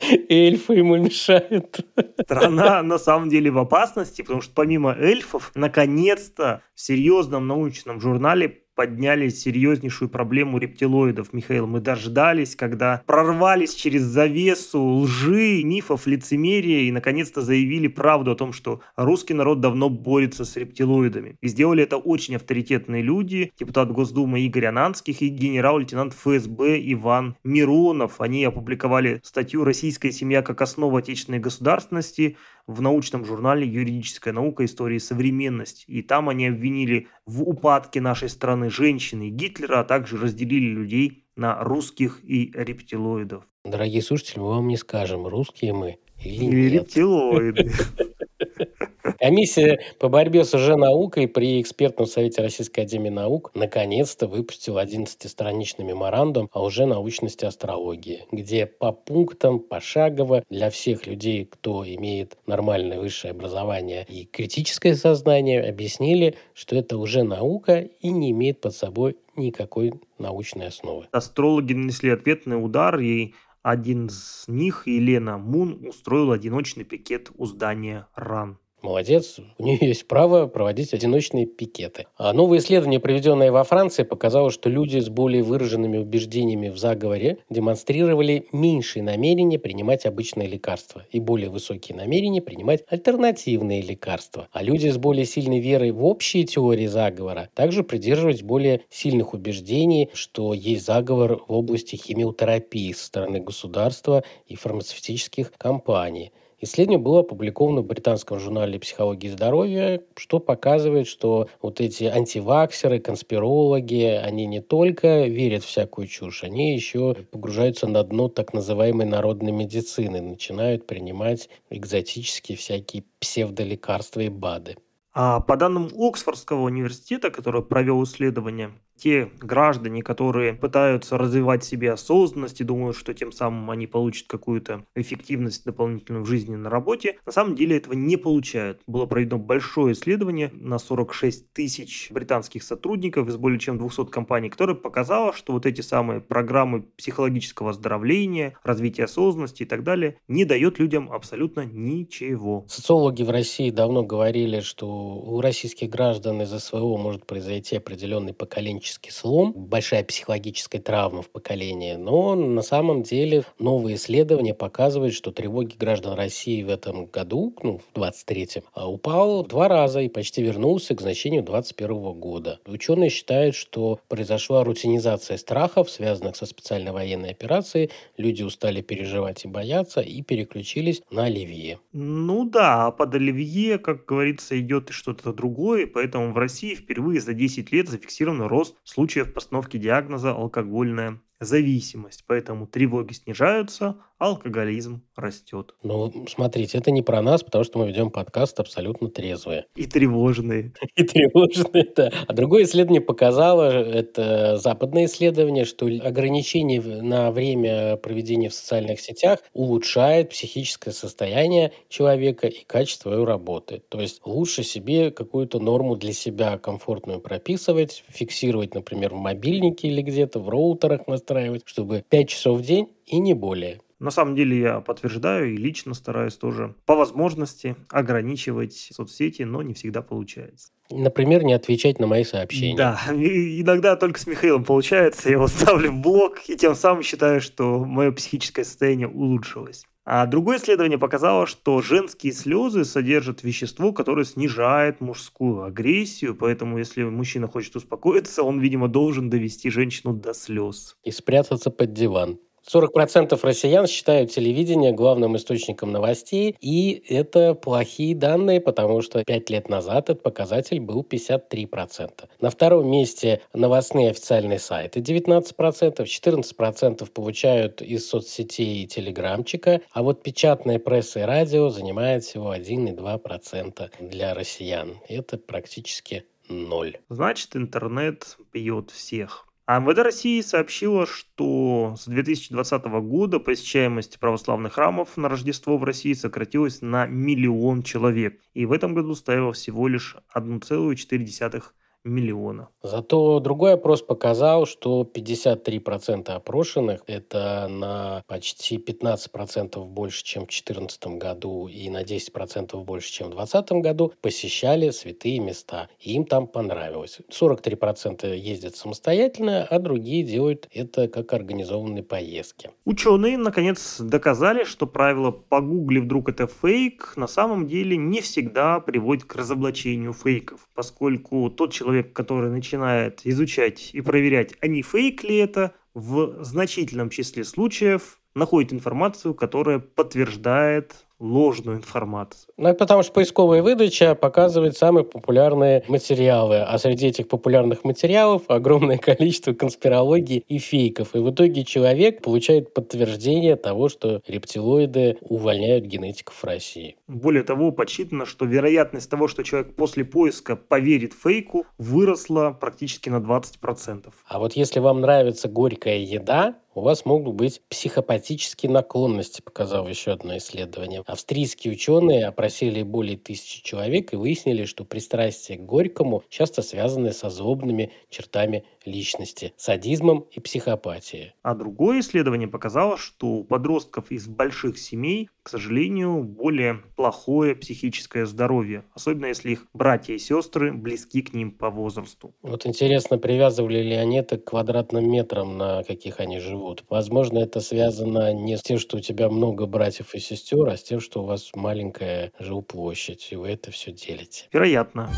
Эльфы ему мешают. Страна на самом деле в опасности, потому что помимо эльфов, наконец-то в серьезном научном журнале подняли серьезнейшую проблему рептилоидов, Михаил. Мы дождались, когда прорвались через завесу лжи, мифов, лицемерия и наконец-то заявили правду о том, что русский народ давно борется с рептилоидами. И сделали это очень авторитетные люди, депутат Госдумы Игорь Ананских и генерал-лейтенант ФСБ Иван Миронов. Они опубликовали статью «Российская семья как основа отечественной государственности», в научном журнале «Юридическая наука. История и современность». И там они обвинили в упадке нашей страны женщины Гитлера, а также разделили людей на русских и рептилоидов. Дорогие слушатели, мы вам не скажем, русские мы или, или нет. рептилоиды. Комиссия по борьбе с лженаукой при экспертном совете Российской Академии Наук наконец-то выпустила 11-страничный меморандум о лженаучности астрологии, где по пунктам, пошагово для всех людей, кто имеет нормальное высшее образование и критическое сознание, объяснили, что это уже наука и не имеет под собой никакой научной основы. Астрологи нанесли ответный удар, и один из них, Елена Мун, устроил одиночный пикет у здания РАН. Молодец, у нее есть право проводить одиночные пикеты. А новое исследование, проведенное во Франции, показало, что люди с более выраженными убеждениями в заговоре демонстрировали меньшие намерения принимать обычные лекарства и более высокие намерения принимать альтернативные лекарства. А люди с более сильной верой в общие теории заговора также придерживались более сильных убеждений, что есть заговор в области химиотерапии со стороны государства и фармацевтических компаний. Исследование было опубликовано в британском журнале «Психология и здоровье», что показывает, что вот эти антиваксеры, конспирологи, они не только верят в всякую чушь, они еще погружаются на дно так называемой народной медицины, начинают принимать экзотические всякие псевдолекарства и БАДы. А по данным Оксфордского университета, который провел исследование, те граждане, которые пытаются развивать себе осознанность и думают, что тем самым они получат какую-то эффективность дополнительную в жизни на работе, на самом деле этого не получают. Было проведено большое исследование на 46 тысяч британских сотрудников из более чем 200 компаний, которое показало, что вот эти самые программы психологического оздоровления, развития осознанности и так далее не дает людям абсолютно ничего. Социологи в России давно говорили, что у российских граждан из-за своего может произойти определенный поколенческий психологический слом, большая психологическая травма в поколении. Но на самом деле новые исследования показывают, что тревоги граждан России в этом году, ну, в 23-м, а, упал два раза и почти вернулся к значению 21 года. Ученые считают, что произошла рутинизация страхов, связанных со специальной военной операцией. Люди устали переживать и бояться и переключились на оливье. Ну да, а под оливье, как говорится, идет и что-то другое, поэтому в России впервые за 10 лет зафиксирован рост случаев постановки диагноза алкогольная зависимость, поэтому тревоги снижаются, алкоголизм растет. Ну, смотрите, это не про нас, потому что мы ведем подкаст абсолютно трезвые. И тревожные. И тревожные, да. А другое исследование показало, это западное исследование, что ограничение на время проведения в социальных сетях улучшает психическое состояние человека и качество его работы. То есть лучше себе какую-то норму для себя комфортную прописывать, фиксировать, например, в мобильнике или где-то, в роутерах настраивать, чтобы 5 часов в день и не более. На самом деле я подтверждаю и лично стараюсь тоже по возможности ограничивать соцсети, но не всегда получается. Например, не отвечать на мои сообщения. Да, иногда только с Михаилом получается. Я его ставлю в блок и тем самым считаю, что мое психическое состояние улучшилось. А другое исследование показало, что женские слезы содержат вещество, которое снижает мужскую агрессию, поэтому если мужчина хочет успокоиться, он, видимо, должен довести женщину до слез. И спрятаться под диван. 40% россиян считают телевидение главным источником новостей, и это плохие данные, потому что 5 лет назад этот показатель был 53%. На втором месте новостные официальные сайты 19%, 14% получают из соцсетей и телеграмчика, а вот печатная пресса и радио занимает всего 1,2% для россиян. Это практически ноль. Значит, интернет бьет всех. А МВД России сообщило, что с 2020 года посещаемость православных храмов на Рождество в России сократилась на миллион человек. И в этом году стояло всего лишь 1,4 миллиона. Зато другой опрос показал, что 53% опрошенных, это на почти 15% больше, чем в 2014 году и на 10% больше, чем в 2020 году, посещали святые места. И им там понравилось. 43% ездят самостоятельно, а другие делают это как организованные поездки. Ученые, наконец, доказали, что правило «погугли, вдруг это фейк» на самом деле не всегда приводит к разоблачению фейков, поскольку тот человек, человек, который начинает изучать и проверять, а не фейк ли это, в значительном числе случаев находит информацию, которая подтверждает ложную информацию. Ну, это потому что поисковая выдача показывает самые популярные материалы, а среди этих популярных материалов огромное количество конспирологии и фейков. И в итоге человек получает подтверждение того, что рептилоиды увольняют генетиков в России. Более того, подсчитано, что вероятность того, что человек после поиска поверит фейку, выросла практически на 20%. А вот если вам нравится горькая еда, у вас могут быть психопатические наклонности, показало еще одно исследование. Австрийские ученые опросили более тысячи человек и выяснили, что пристрастие к горькому часто связаны со злобными чертами личности, садизмом и психопатией. А другое исследование показало, что у подростков из больших семей, к сожалению, более плохое психическое здоровье, особенно если их братья и сестры близки к ним по возрасту. Вот интересно, привязывали ли они это к квадратным метрам, на каких они живут. Возможно, это связано не с тем, что у тебя много братьев и сестер, а с тем, что у вас маленькая жилплощадь, и вы это все делите. Вероятно.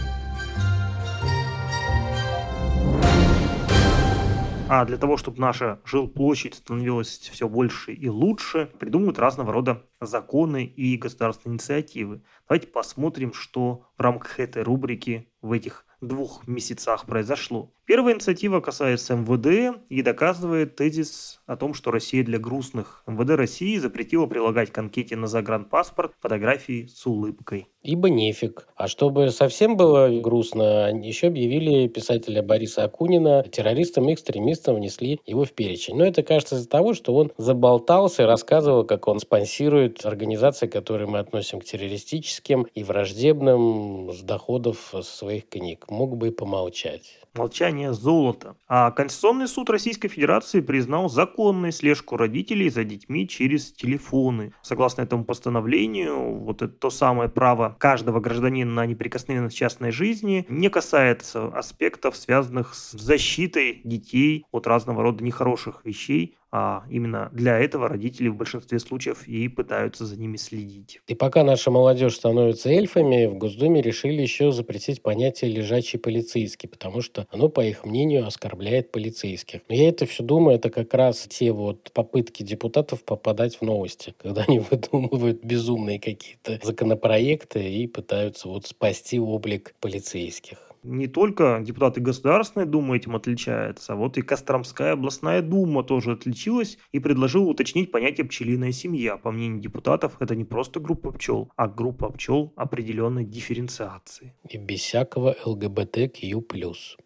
А для того, чтобы наша жилплощадь становилась все больше и лучше, придумывают разного рода законы и государственные инициативы. Давайте посмотрим, что в рамках этой рубрики в этих двух месяцах произошло. Первая инициатива касается МВД и доказывает тезис о том, что Россия для грустных. МВД России запретила прилагать к анкете на загранпаспорт фотографии с улыбкой. Ибо нефиг. А чтобы совсем было грустно, еще объявили писателя Бориса Акунина террористом и экстремистом, внесли его в перечень. Но это кажется из-за того, что он заболтался и рассказывал, как он спонсирует организации, которые мы относим к террористическим и враждебным с доходов своих книг. Мог бы и помолчать. Молчание золота. А Конституционный суд Российской Федерации признал законной слежку родителей за детьми через телефоны. Согласно этому постановлению, вот это то самое право каждого гражданина на неприкосновенность частной жизни не касается аспектов, связанных с защитой детей от разного рода нехороших вещей, а именно для этого родители в большинстве случаев и пытаются за ними следить. И пока наша молодежь становится эльфами, в Госдуме решили еще запретить понятие «лежачий полицейский», потому что оно, по их мнению, оскорбляет полицейских. Но я это все думаю, это как раз те вот попытки депутатов попадать в новости, когда они выдумывают безумные какие-то законопроекты и пытаются вот спасти облик полицейских не только депутаты Государственной Думы этим отличаются, а вот и Костромская областная дума тоже отличилась и предложила уточнить понятие «пчелиная семья». По мнению депутатов, это не просто группа пчел, а группа пчел определенной дифференциации. И без всякого ЛГБТК+.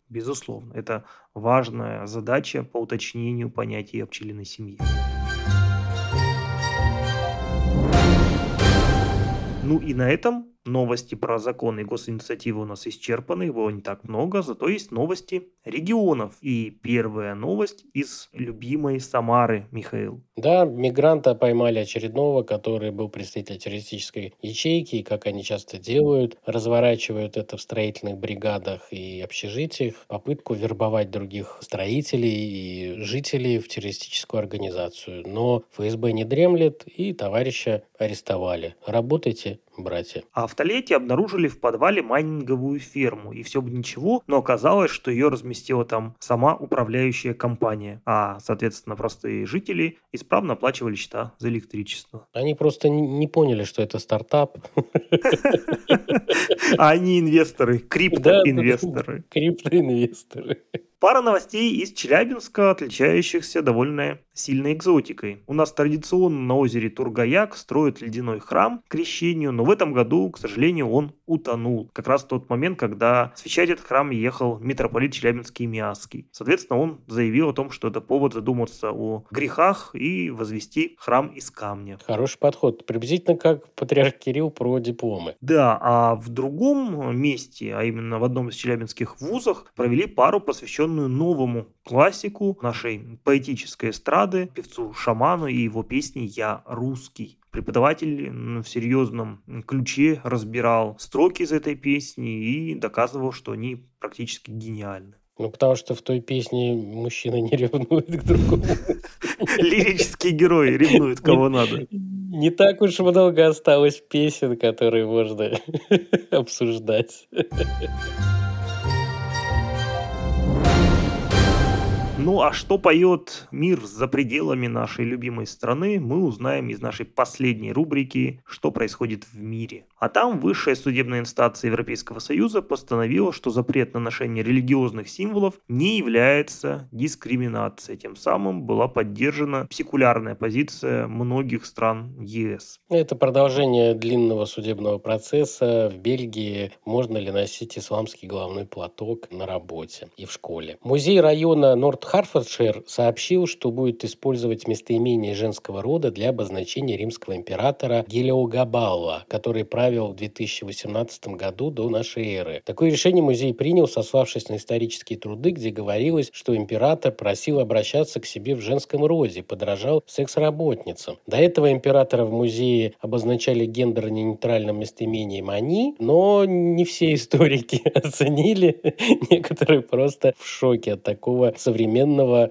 Безусловно, это важная задача по уточнению понятия пчелиной семьи. Ну и на этом Новости про законы и госинициативы у нас исчерпаны, его не так много, зато есть новости регионов. И первая новость из любимой Самары, Михаил. Да, мигранта поймали очередного, который был представитель террористической ячейки, и как они часто делают, разворачивают это в строительных бригадах и общежитиях, попытку вербовать других строителей и жителей в террористическую организацию. Но ФСБ не дремлет, и товарища арестовали. Работайте, братья. А в Толете обнаружили в подвале майнинговую ферму. И все бы ничего, но оказалось, что ее разместила там сама управляющая компания. А, соответственно, простые жители исправно оплачивали счета за электричество. Они просто не поняли, что это стартап. А они инвесторы, криптоинвесторы. Криптоинвесторы. Пара новостей из Челябинска, отличающихся довольно сильной экзотикой. У нас традиционно на озере Тургаяк строят ледяной храм к крещению, но в этом году, к сожалению, он утонул. Как раз в тот момент, когда освещать этот храм ехал митрополит Челябинский Миасский. Соответственно, он заявил о том, что это повод задуматься о грехах и возвести храм из камня. Хороший подход. Приблизительно как патриарх Кирилл про дипломы. Да, а в другом месте, а именно в одном из челябинских вузах, провели пару, посвященную новому классику нашей поэтической эстрады, певцу-шаману и его песни «Я русский». Преподаватель в серьезном ключе разбирал строки из этой песни и доказывал, что они практически гениальны. Ну, потому что в той песне мужчина не ревнует к другому. Лирический герой ревнует кого надо. Не так уж много осталось песен, которые можно обсуждать. Ну а что поет мир за пределами нашей любимой страны, мы узнаем из нашей последней рубрики «Что происходит в мире». А там высшая судебная инстанция Европейского Союза постановила, что запрет на ношение религиозных символов не является дискриминацией. Тем самым была поддержана секулярная позиция многих стран ЕС. Это продолжение длинного судебного процесса. В Бельгии можно ли носить исламский головной платок на работе и в школе. Музей района Норт-Харфордшир сообщил, что будет использовать местоимение женского рода для обозначения римского императора Гелиогабала, который правил в 2018 году до нашей эры. Такое решение музей принял, сославшись на исторические труды, где говорилось, что император просил обращаться к себе в женском роде, подражал секс-работницам. До этого императора в музее обозначали гендерно-нейтральным местоимением «они», но не все историки оценили, некоторые просто в шоке от такого современного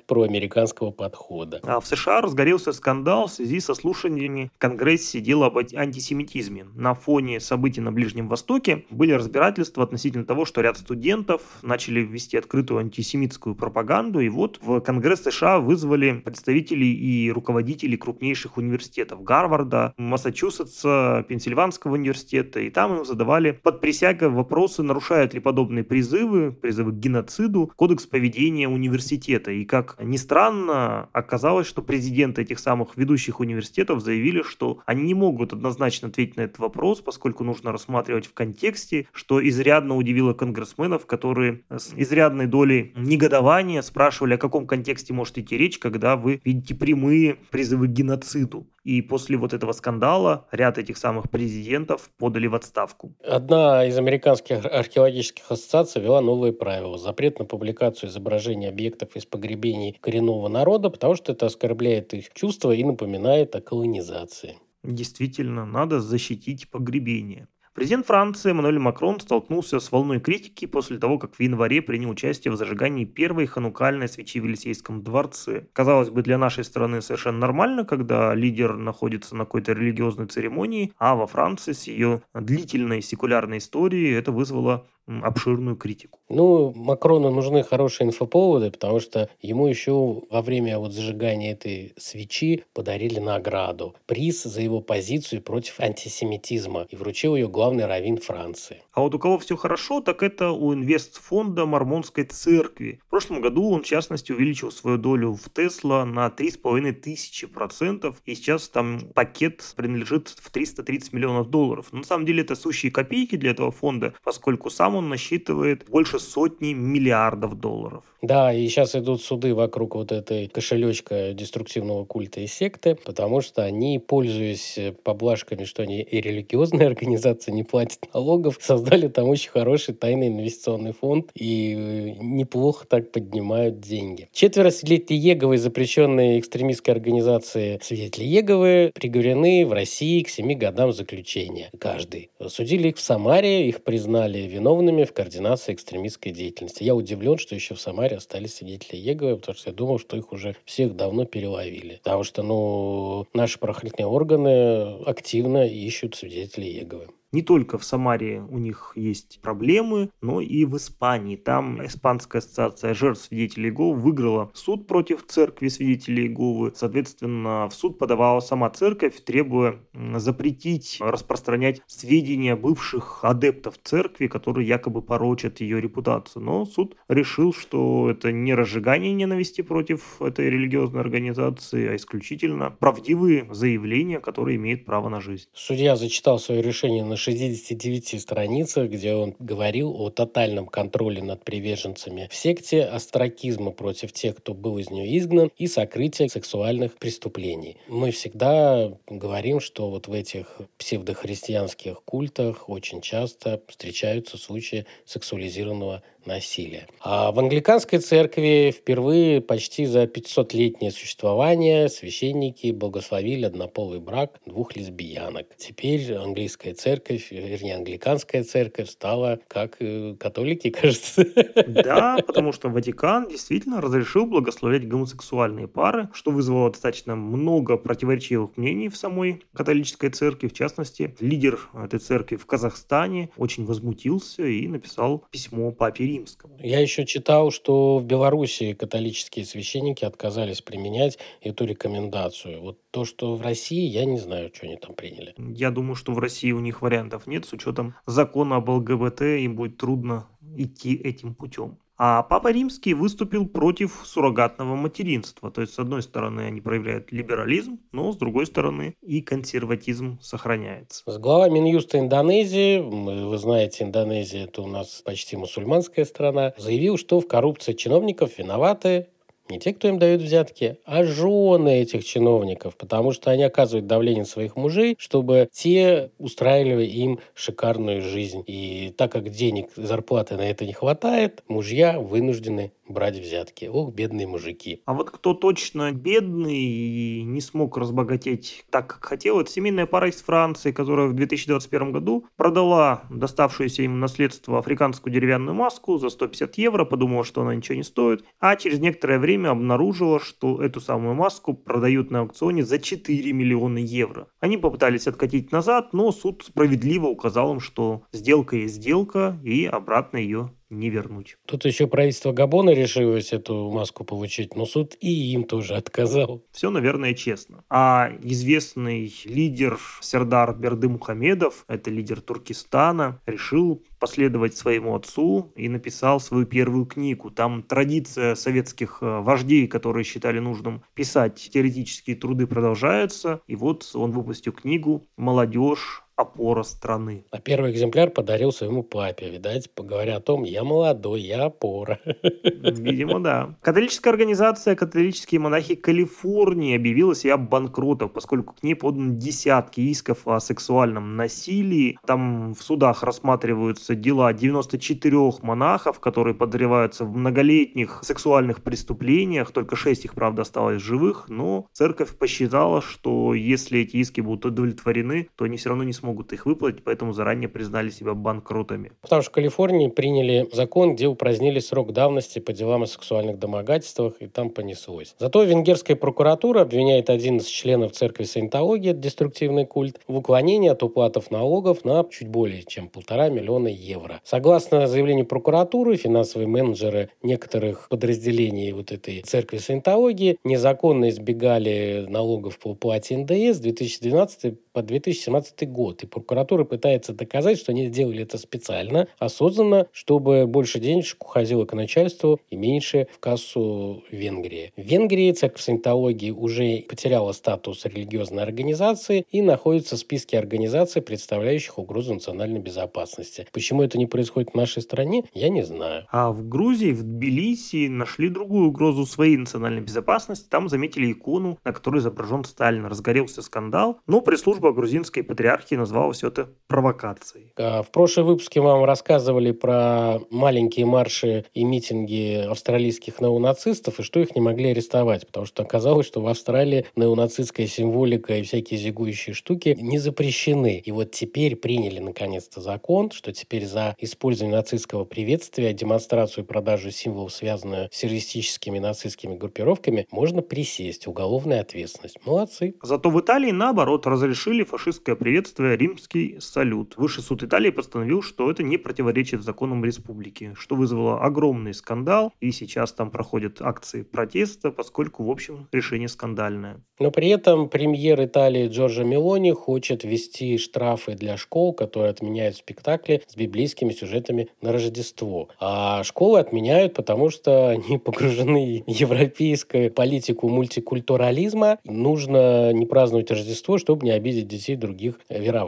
проамериканского подхода. А в США разгорелся скандал в связи со слушаниями в Конгрессе дела об антисемитизме на фоне событий на Ближнем Востоке были разбирательства относительно того, что ряд студентов начали вести открытую антисемитскую пропаганду, и вот в Конгресс США вызвали представителей и руководителей крупнейших университетов Гарварда, Массачусетса, Пенсильванского университета, и там им задавали под присягой вопросы, нарушают ли подобные призывы, призывы к геноциду, кодекс поведения университета. И как ни странно, оказалось, что президенты этих самых ведущих университетов заявили, что они не могут однозначно ответить на этот вопрос, поскольку нужно рассматривать в контексте, что изрядно удивило конгрессменов, которые с изрядной долей негодования спрашивали, о каком контексте может идти речь, когда вы видите прямые призывы к геноциду. И после вот этого скандала ряд этих самых президентов подали в отставку. Одна из американских археологических ассоциаций вела новые правила. Запрет на публикацию изображений объектов из погребений коренного народа, потому что это оскорбляет их чувства и напоминает о колонизации. Действительно, надо защитить погребение. Президент Франции Эммануэль Макрон столкнулся с волной критики после того, как в январе принял участие в зажигании первой ханукальной свечи в Елисейском дворце. Казалось бы, для нашей страны совершенно нормально, когда лидер находится на какой-то религиозной церемонии, а во Франции с ее длительной секулярной историей это вызвало обширную критику. Ну, Макрону нужны хорошие инфоповоды, потому что ему еще во время вот зажигания этой свечи подарили награду. Приз за его позицию против антисемитизма. И вручил ее главный раввин Франции. А вот у кого все хорошо, так это у инвестфонда Мормонской церкви. В прошлом году он, в частности, увеличил свою долю в Тесла на 3,5 тысячи процентов. И сейчас там пакет принадлежит в 330 миллионов долларов. Но на самом деле это сущие копейки для этого фонда, поскольку сам он насчитывает больше сотни миллиардов долларов. Да, и сейчас идут суды вокруг вот этой кошелечка деструктивного культа и секты, потому что они, пользуясь поблажками, что они и религиозные организации, не платят налогов, создали там очень хороший тайный инвестиционный фонд и неплохо так поднимают деньги. Четверо свидетелей Еговы, запрещенные экстремистской организации свидетели Еговы, приговорены в России к семи годам заключения каждый. Судили их в Самаре, их признали виновными в координации экстремистской деятельности. Я удивлен, что еще в Самаре остались свидетели Еговы, потому что я думал, что их уже всех давно переловили. Потому что, ну, наши правоохранительные органы активно ищут свидетелей Еговы. Не только в Самаре у них есть проблемы, но и в Испании. Там Испанская ассоциация жертв свидетелей Иеговы выиграла суд против церкви свидетелей Иеговы. Соответственно, в суд подавала сама церковь, требуя запретить распространять сведения бывших адептов церкви, которые якобы порочат ее репутацию. Но суд решил, что это не разжигание ненависти против этой религиозной организации, а исключительно правдивые заявления, которые имеют право на жизнь. Судья зачитал свое решение на 69 страницах, где он говорил о тотальном контроле над приверженцами в секте, астракизма против тех, кто был из нее изгнан, и сокрытия сексуальных преступлений. Мы всегда говорим, что вот в этих псевдохристианских культах очень часто встречаются случаи сексуализированного насилия. А в англиканской церкви впервые почти за 500-летнее существование священники благословили однополый брак двух лесбиянок. Теперь английская церковь, вернее, англиканская церковь стала как э, католики, кажется. Да, потому что Ватикан действительно разрешил благословлять гомосексуальные пары, что вызвало достаточно много противоречивых мнений в самой католической церкви. В частности, лидер этой церкви в Казахстане очень возмутился и написал письмо папе римскому. Я еще читал, что в Беларуси католические священники отказались применять эту рекомендацию. Вот то, что в России, я не знаю, что они там приняли. Я думаю, что в России у них вариантов нет. С учетом закона об ЛГБТ им будет трудно идти этим путем. А Папа Римский выступил против суррогатного материнства. То есть, с одной стороны, они проявляют либерализм, но с другой стороны и консерватизм сохраняется. С глава Минюста Индонезии, вы знаете, Индонезия это у нас почти мусульманская страна, заявил, что в коррупции чиновников виноваты не те, кто им дает взятки, а жены этих чиновников, потому что они оказывают давление своих мужей, чтобы те устраивали им шикарную жизнь. И так как денег, зарплаты на это не хватает, мужья вынуждены брать взятки. Ох, бедные мужики. А вот кто точно бедный и не смог разбогатеть так, как хотел, это семейная пара из Франции, которая в 2021 году продала доставшуюся им наследство африканскую деревянную маску за 150 евро, подумала, что она ничего не стоит, а через некоторое время обнаружила, что эту самую маску продают на аукционе за 4 миллиона евро. Они попытались откатить назад, но суд справедливо указал им, что сделка есть сделка, и обратно ее не вернуть. Тут еще правительство Габона решилось эту маску получить, но суд и им тоже отказал. Все, наверное, честно. А известный лидер Сердар Берды Мухамедов, это лидер Туркестана, решил последовать своему отцу и написал свою первую книгу. Там традиция советских э, вождей, которые считали нужным писать теоретические труды, продолжается. И вот он выпустил книгу «Молодежь опора страны. А первый экземпляр подарил своему папе, видать, поговоря о том, я молодой, я опора. Видимо, да. Католическая организация «Католические монахи Калифорнии» объявила себя банкротом, поскольку к ней поданы десятки исков о сексуальном насилии. Там в судах рассматриваются дела 94 монахов, которые подозреваются в многолетних сексуальных преступлениях. Только 6 их, правда, осталось живых, но церковь посчитала, что если эти иски будут удовлетворены, то они все равно не смогут их выплатить, поэтому заранее признали себя банкротами. Потому что в Калифорнии приняли закон, где упразднили срок давности по делам о сексуальных домогательствах, и там понеслось. Зато венгерская прокуратура обвиняет 11 членов церкви саентологии, деструктивный культ, в уклонении от уплатов налогов на чуть более чем полтора миллиона евро. Согласно заявлению прокуратуры, финансовые менеджеры некоторых подразделений вот этой церкви саентологии незаконно избегали налогов по уплате НДС 2012 по 2017 год. И прокуратура пытается доказать, что они сделали это специально, осознанно, чтобы больше денежек уходило к начальству и меньше в кассу Венгрии. В Венгрии церковь саентологии уже потеряла статус религиозной организации и находится в списке организаций, представляющих угрозу национальной безопасности. Почему это не происходит в нашей стране, я не знаю. А в Грузии, в Тбилиси нашли другую угрозу своей национальной безопасности. Там заметили икону, на которой изображен Сталин. Разгорелся скандал, но пресс-служба служба грузинской патриархии назвала все это провокацией. В прошлом выпуске вам рассказывали про маленькие марши и митинги австралийских неонацистов и что их не могли арестовать, потому что оказалось, что в Австралии неонацистская символика и всякие зигующие штуки не запрещены. И вот теперь приняли наконец-то закон, что теперь за использование нацистского приветствия, демонстрацию и продажу символов, связанную с террористическими нацистскими группировками, можно присесть. Уголовная ответственность. Молодцы. Зато в Италии, наоборот, разрешили фашистское приветствие римский салют. Высший суд Италии постановил, что это не противоречит законам республики, что вызвало огромный скандал, и сейчас там проходят акции протеста, поскольку, в общем, решение скандальное. Но при этом премьер Италии Джорджо Мелони хочет ввести штрафы для школ, которые отменяют спектакли с библейскими сюжетами на Рождество. А школы отменяют, потому что они погружены в европейскую политику мультикультурализма. Нужно не праздновать Рождество, чтобы не обидеть детей других верований.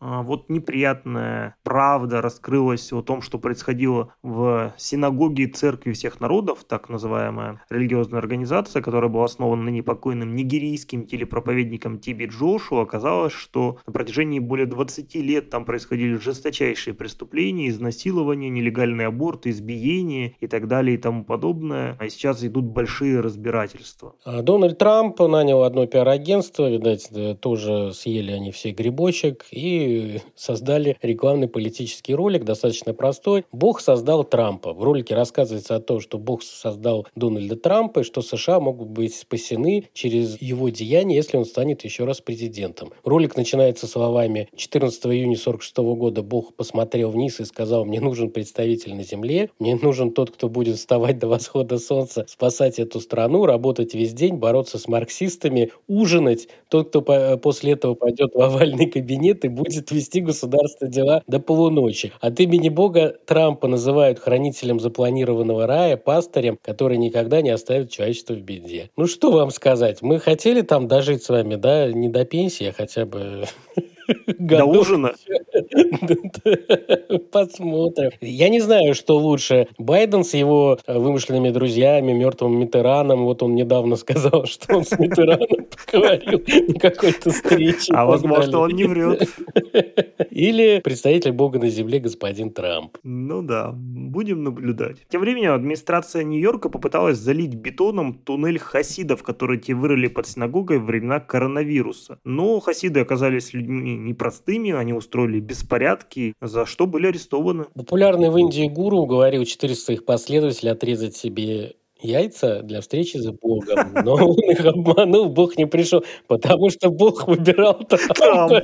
А вот неприятная правда раскрылась о том, что происходило в синагоге церкви всех народов, так называемая религиозная организация, которая была основана на непокойным нигерийским телепроповедником Тиби Джошу. Оказалось, что на протяжении более 20 лет там происходили жесточайшие преступления, изнасилования, нелегальные аборты, избиения и так далее и тому подобное. А сейчас идут большие разбирательства. А Дональд Трамп нанял одно пиар-агентство, видать, тоже съели они все грибочек и создали рекламный политический ролик, достаточно простой. Бог создал Трампа. В ролике рассказывается о том, что Бог создал Дональда Трампа, и что США могут быть спасены через его деяния, если он станет еще раз президентом. Ролик начинается словами 14 июня 46 года Бог посмотрел вниз и сказал, мне нужен представитель на земле, мне нужен тот, кто будет вставать до восхода солнца, спасать эту страну, работать весь день, бороться с марксистами, ужинать. Тот, кто после этого пойдет в овальный кабинет и будет вести государственные дела до полуночи. От имени Бога Трампа называют хранителем запланированного рая, пастырем, который никогда не оставит человечество в беде. Ну что вам сказать? Мы хотели там дожить с вами, да, не до пенсии, а хотя бы До ужина? Посмотрим. Я не знаю, что лучше. Байден с его э, вымышленными друзьями, мертвым Митераном. Вот он недавно сказал, что он с Митераном поговорил на какой-то встрече. А возможно, он не врет. Или представитель Бога на земле господин Трамп. Ну да, будем наблюдать. Тем временем администрация Нью-Йорка попыталась залить бетоном туннель хасидов, которые те вырыли под синагогой во времена коронавируса. Но хасиды оказались людьми непростыми, они устроили беспорядки, за что были арестованы. Популярный в Индии гуру уговорил 400 своих последователей отрезать себе яйца для встречи с Богом. Но он их обманул, Бог не пришел, потому что Бог выбирал Трампа.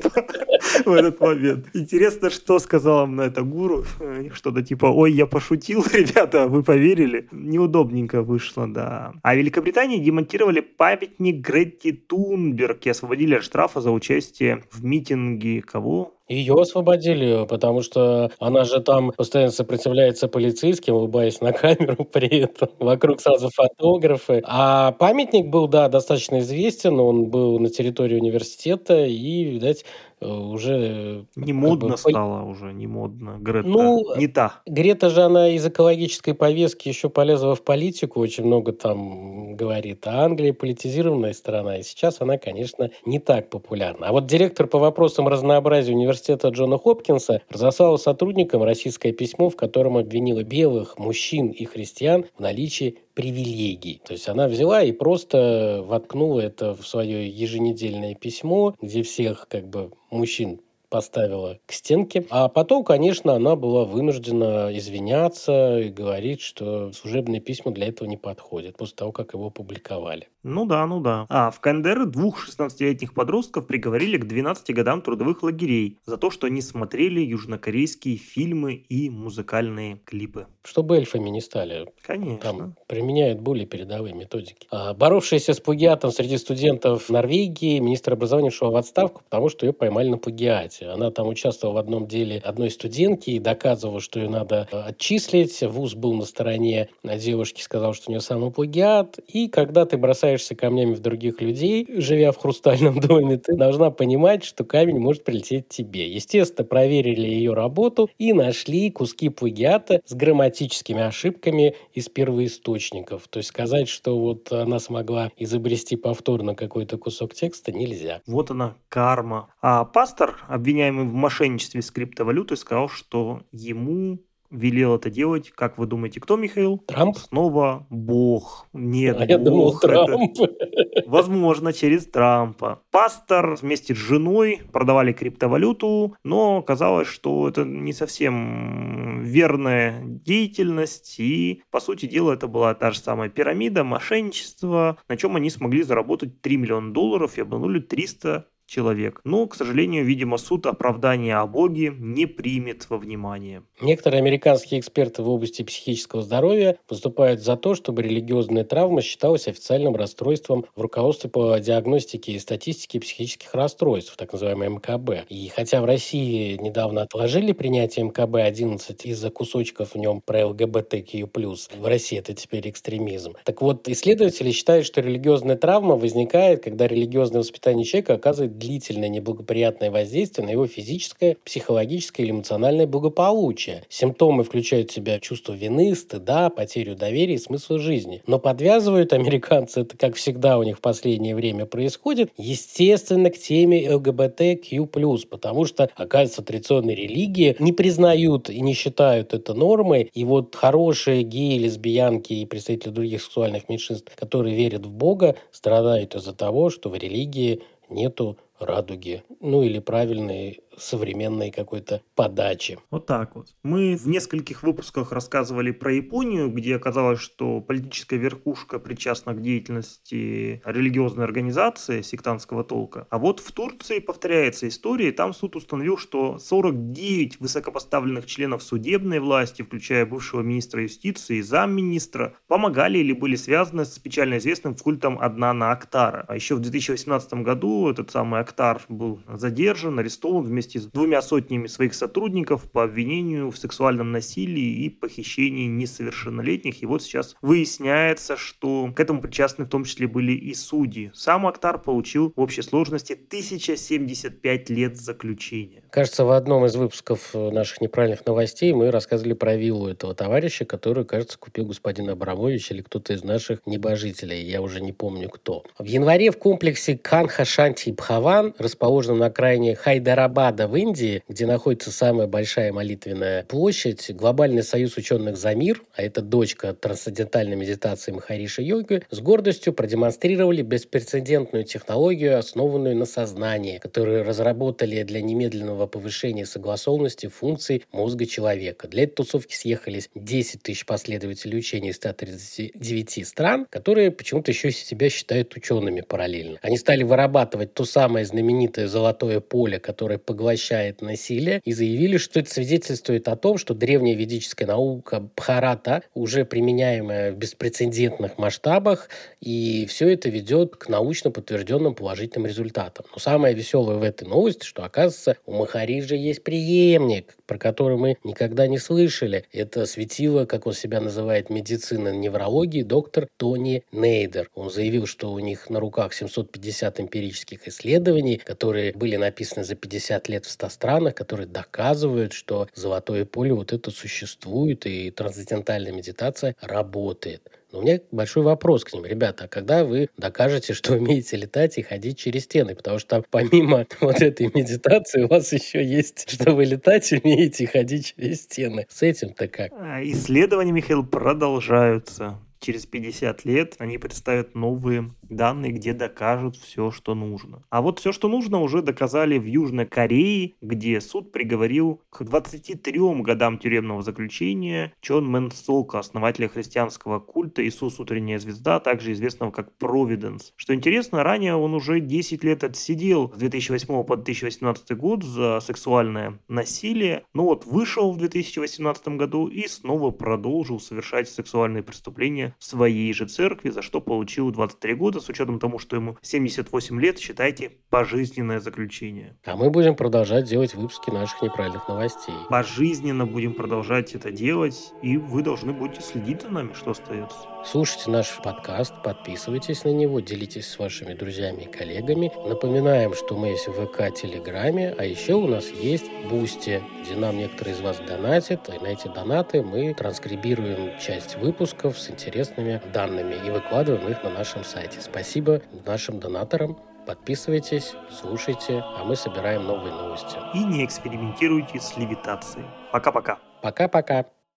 в этот момент. Интересно, что сказал им на это гуру. Что-то типа, ой, я пошутил, ребята, вы поверили? Неудобненько вышло, да. А в Великобритании демонтировали памятник Гретти Тунберг и освободили от штрафа за участие в митинге кого? Ее освободили, потому что она же там постоянно сопротивляется полицейским, улыбаясь на камеру при этом. Вокруг сразу фотографы. А памятник был, да, достаточно известен. Он был на территории университета и, видать, уже... Не модно бы, стало уже, не модно. Грета ну, не та. Грета же, она из экологической повестки еще полезла в политику, очень много там говорит. А Англия политизированная страна, и сейчас она, конечно, не так популярна. А вот директор по вопросам разнообразия университета Джона Хопкинса разослал сотрудникам российское письмо, в котором обвинила белых, мужчин и христиан в наличии привилегий. То есть она взяла и просто воткнула это в свое еженедельное письмо, где всех как бы мужчин поставила к стенке. А потом, конечно, она была вынуждена извиняться и говорить, что служебные письма для этого не подходят, после того, как его публиковали. Ну да, ну да. А в КНДР двух 16-летних подростков приговорили к 12 годам трудовых лагерей за то, что они смотрели южнокорейские фильмы и музыкальные клипы. Чтобы эльфами не стали. Конечно. Там применяют более передовые методики. А боровшаяся с плагиатом среди студентов Норвегии министр образования ушел в отставку, потому что ее поймали на плагиате. Она там участвовала в одном деле одной студентки и доказывала, что ее надо э, отчислить. Вуз был на стороне девушки, сказал, что у нее самоплагиат. И когда ты бросаешься камнями в других людей, живя в хрустальном доме, ты должна понимать, что камень может прилететь тебе. Естественно, проверили ее работу и нашли куски плагиата с грамматическими ошибками из первоисточников. То есть сказать, что вот она смогла изобрести повторно какой-то кусок текста, нельзя. Вот она, карма. А пастор обвиняет обвиняемый в мошенничестве с криптовалютой, сказал, что ему велел это делать, как вы думаете, кто, Михаил? Трамп? Снова Бог. Нет, а Бог. Я думал, Трамп. Это, возможно, через Трампа. Пастор вместе с женой продавали криптовалюту, но оказалось, что это не совсем верная деятельность, и, по сути дела, это была та же самая пирамида, мошенничество, на чем они смогли заработать 3 миллиона долларов и обманули 300 человек. Но, к сожалению, видимо, суд оправдания о Боге не примет во внимание. Некоторые американские эксперты в области психического здоровья выступают за то, чтобы религиозная травма считалась официальным расстройством в руководстве по диагностике и статистике психических расстройств, так называемое МКБ. И хотя в России недавно отложили принятие МКБ-11 из-за кусочков в нем про ЛГБТQ+, в России это теперь экстремизм. Так вот, исследователи считают, что религиозная травма возникает, когда религиозное воспитание человека оказывает длительное неблагоприятное воздействие на его физическое, психологическое или эмоциональное благополучие. Симптомы включают в себя чувство вины, стыда, потерю доверия и смысла жизни. Но подвязывают американцы, это как всегда у них в последнее время происходит, естественно, к теме ЛГБТQ+, потому что, оказывается, традиционные религии не признают и не считают это нормой, и вот хорошие геи, лесбиянки и представители других сексуальных меньшинств, которые верят в Бога, страдают из-за того, что в религии нету радуги, ну или правильной современной какой-то подачи. Вот так вот. Мы в нескольких выпусках рассказывали про Японию, где оказалось, что политическая верхушка причастна к деятельности религиозной организации сектантского толка. А вот в Турции повторяется история, и там суд установил, что 49 высокопоставленных членов судебной власти, включая бывшего министра юстиции и замминистра, помогали или были связаны с печально известным культом Аднана Актара. А еще в 2018 году этот самый Актар был задержан, арестован вместе вместе с двумя сотнями своих сотрудников по обвинению в сексуальном насилии и похищении несовершеннолетних. И вот сейчас выясняется, что к этому причастны в том числе были и судьи. Сам Актар получил в общей сложности 1075 лет заключения. Кажется, в одном из выпусков наших неправильных новостей мы рассказывали про виллу этого товарища, который, кажется, купил господин Абрамович или кто-то из наших небожителей. Я уже не помню кто. В январе в комплексе Канха Шанти Бхаван, расположенном на окраине Хайдарабада Нада в Индии, где находится самая большая молитвенная площадь, Глобальный союз ученых за мир, а это дочка трансцендентальной медитации Махариша йоги, с гордостью продемонстрировали беспрецедентную технологию, основанную на сознании, которую разработали для немедленного повышения согласованности функций мозга человека. Для этой тусовки съехались 10 тысяч последователей учения из 139 стран, которые почему-то еще себя считают учеными параллельно. Они стали вырабатывать то самое знаменитое золотое поле, которое поглощает поглощает насилие, и заявили, что это свидетельствует о том, что древняя ведическая наука Бхарата, уже применяемая в беспрецедентных масштабах, и все это ведет к научно подтвержденным положительным результатам. Но самое веселое в этой новости, что, оказывается, у Махариджа есть преемник, про который мы никогда не слышали. Это светило, как он себя называет, медицина неврологии, доктор Тони Нейдер. Он заявил, что у них на руках 750 эмпирических исследований, которые были написаны за 50 лет в 100 странах, которые доказывают, что золотое поле вот это существует и трансцендентальная медитация работает. Но у меня большой вопрос к ним. Ребята, а когда вы докажете, что умеете летать и ходить через стены? Потому что помимо вот этой медитации у вас еще есть, что вы летать умеете и ходить через стены. С этим-то как? А, исследования, Михаил, продолжаются через 50 лет они представят новые данные, где докажут все, что нужно. А вот все, что нужно, уже доказали в Южной Корее, где суд приговорил к 23 годам тюремного заключения Чон Мэн Солка, основателя христианского культа Иисус Утренняя Звезда, также известного как Провиденс. Что интересно, ранее он уже 10 лет отсидел с 2008 по 2018 год за сексуальное насилие, но вот вышел в 2018 году и снова продолжил совершать сексуальные преступления в своей же церкви, за что получил 23 года с учетом того, что ему 78 лет, считайте, пожизненное заключение. А мы будем продолжать делать выпуски наших неправильных новостей. Пожизненно будем продолжать это делать, и вы должны будете следить за нами, что остается. Слушайте наш подкаст, подписывайтесь на него, делитесь с вашими друзьями и коллегами. Напоминаем, что мы есть в ВК, Телеграме, а еще у нас есть Boosty, где нам некоторые из вас донатят, и на эти донаты мы транскрибируем часть выпусков с интересными данными и выкладываем их на нашем сайте. Спасибо нашим донаторам. Подписывайтесь, слушайте, а мы собираем новые новости. И не экспериментируйте с левитацией. Пока-пока. Пока-пока.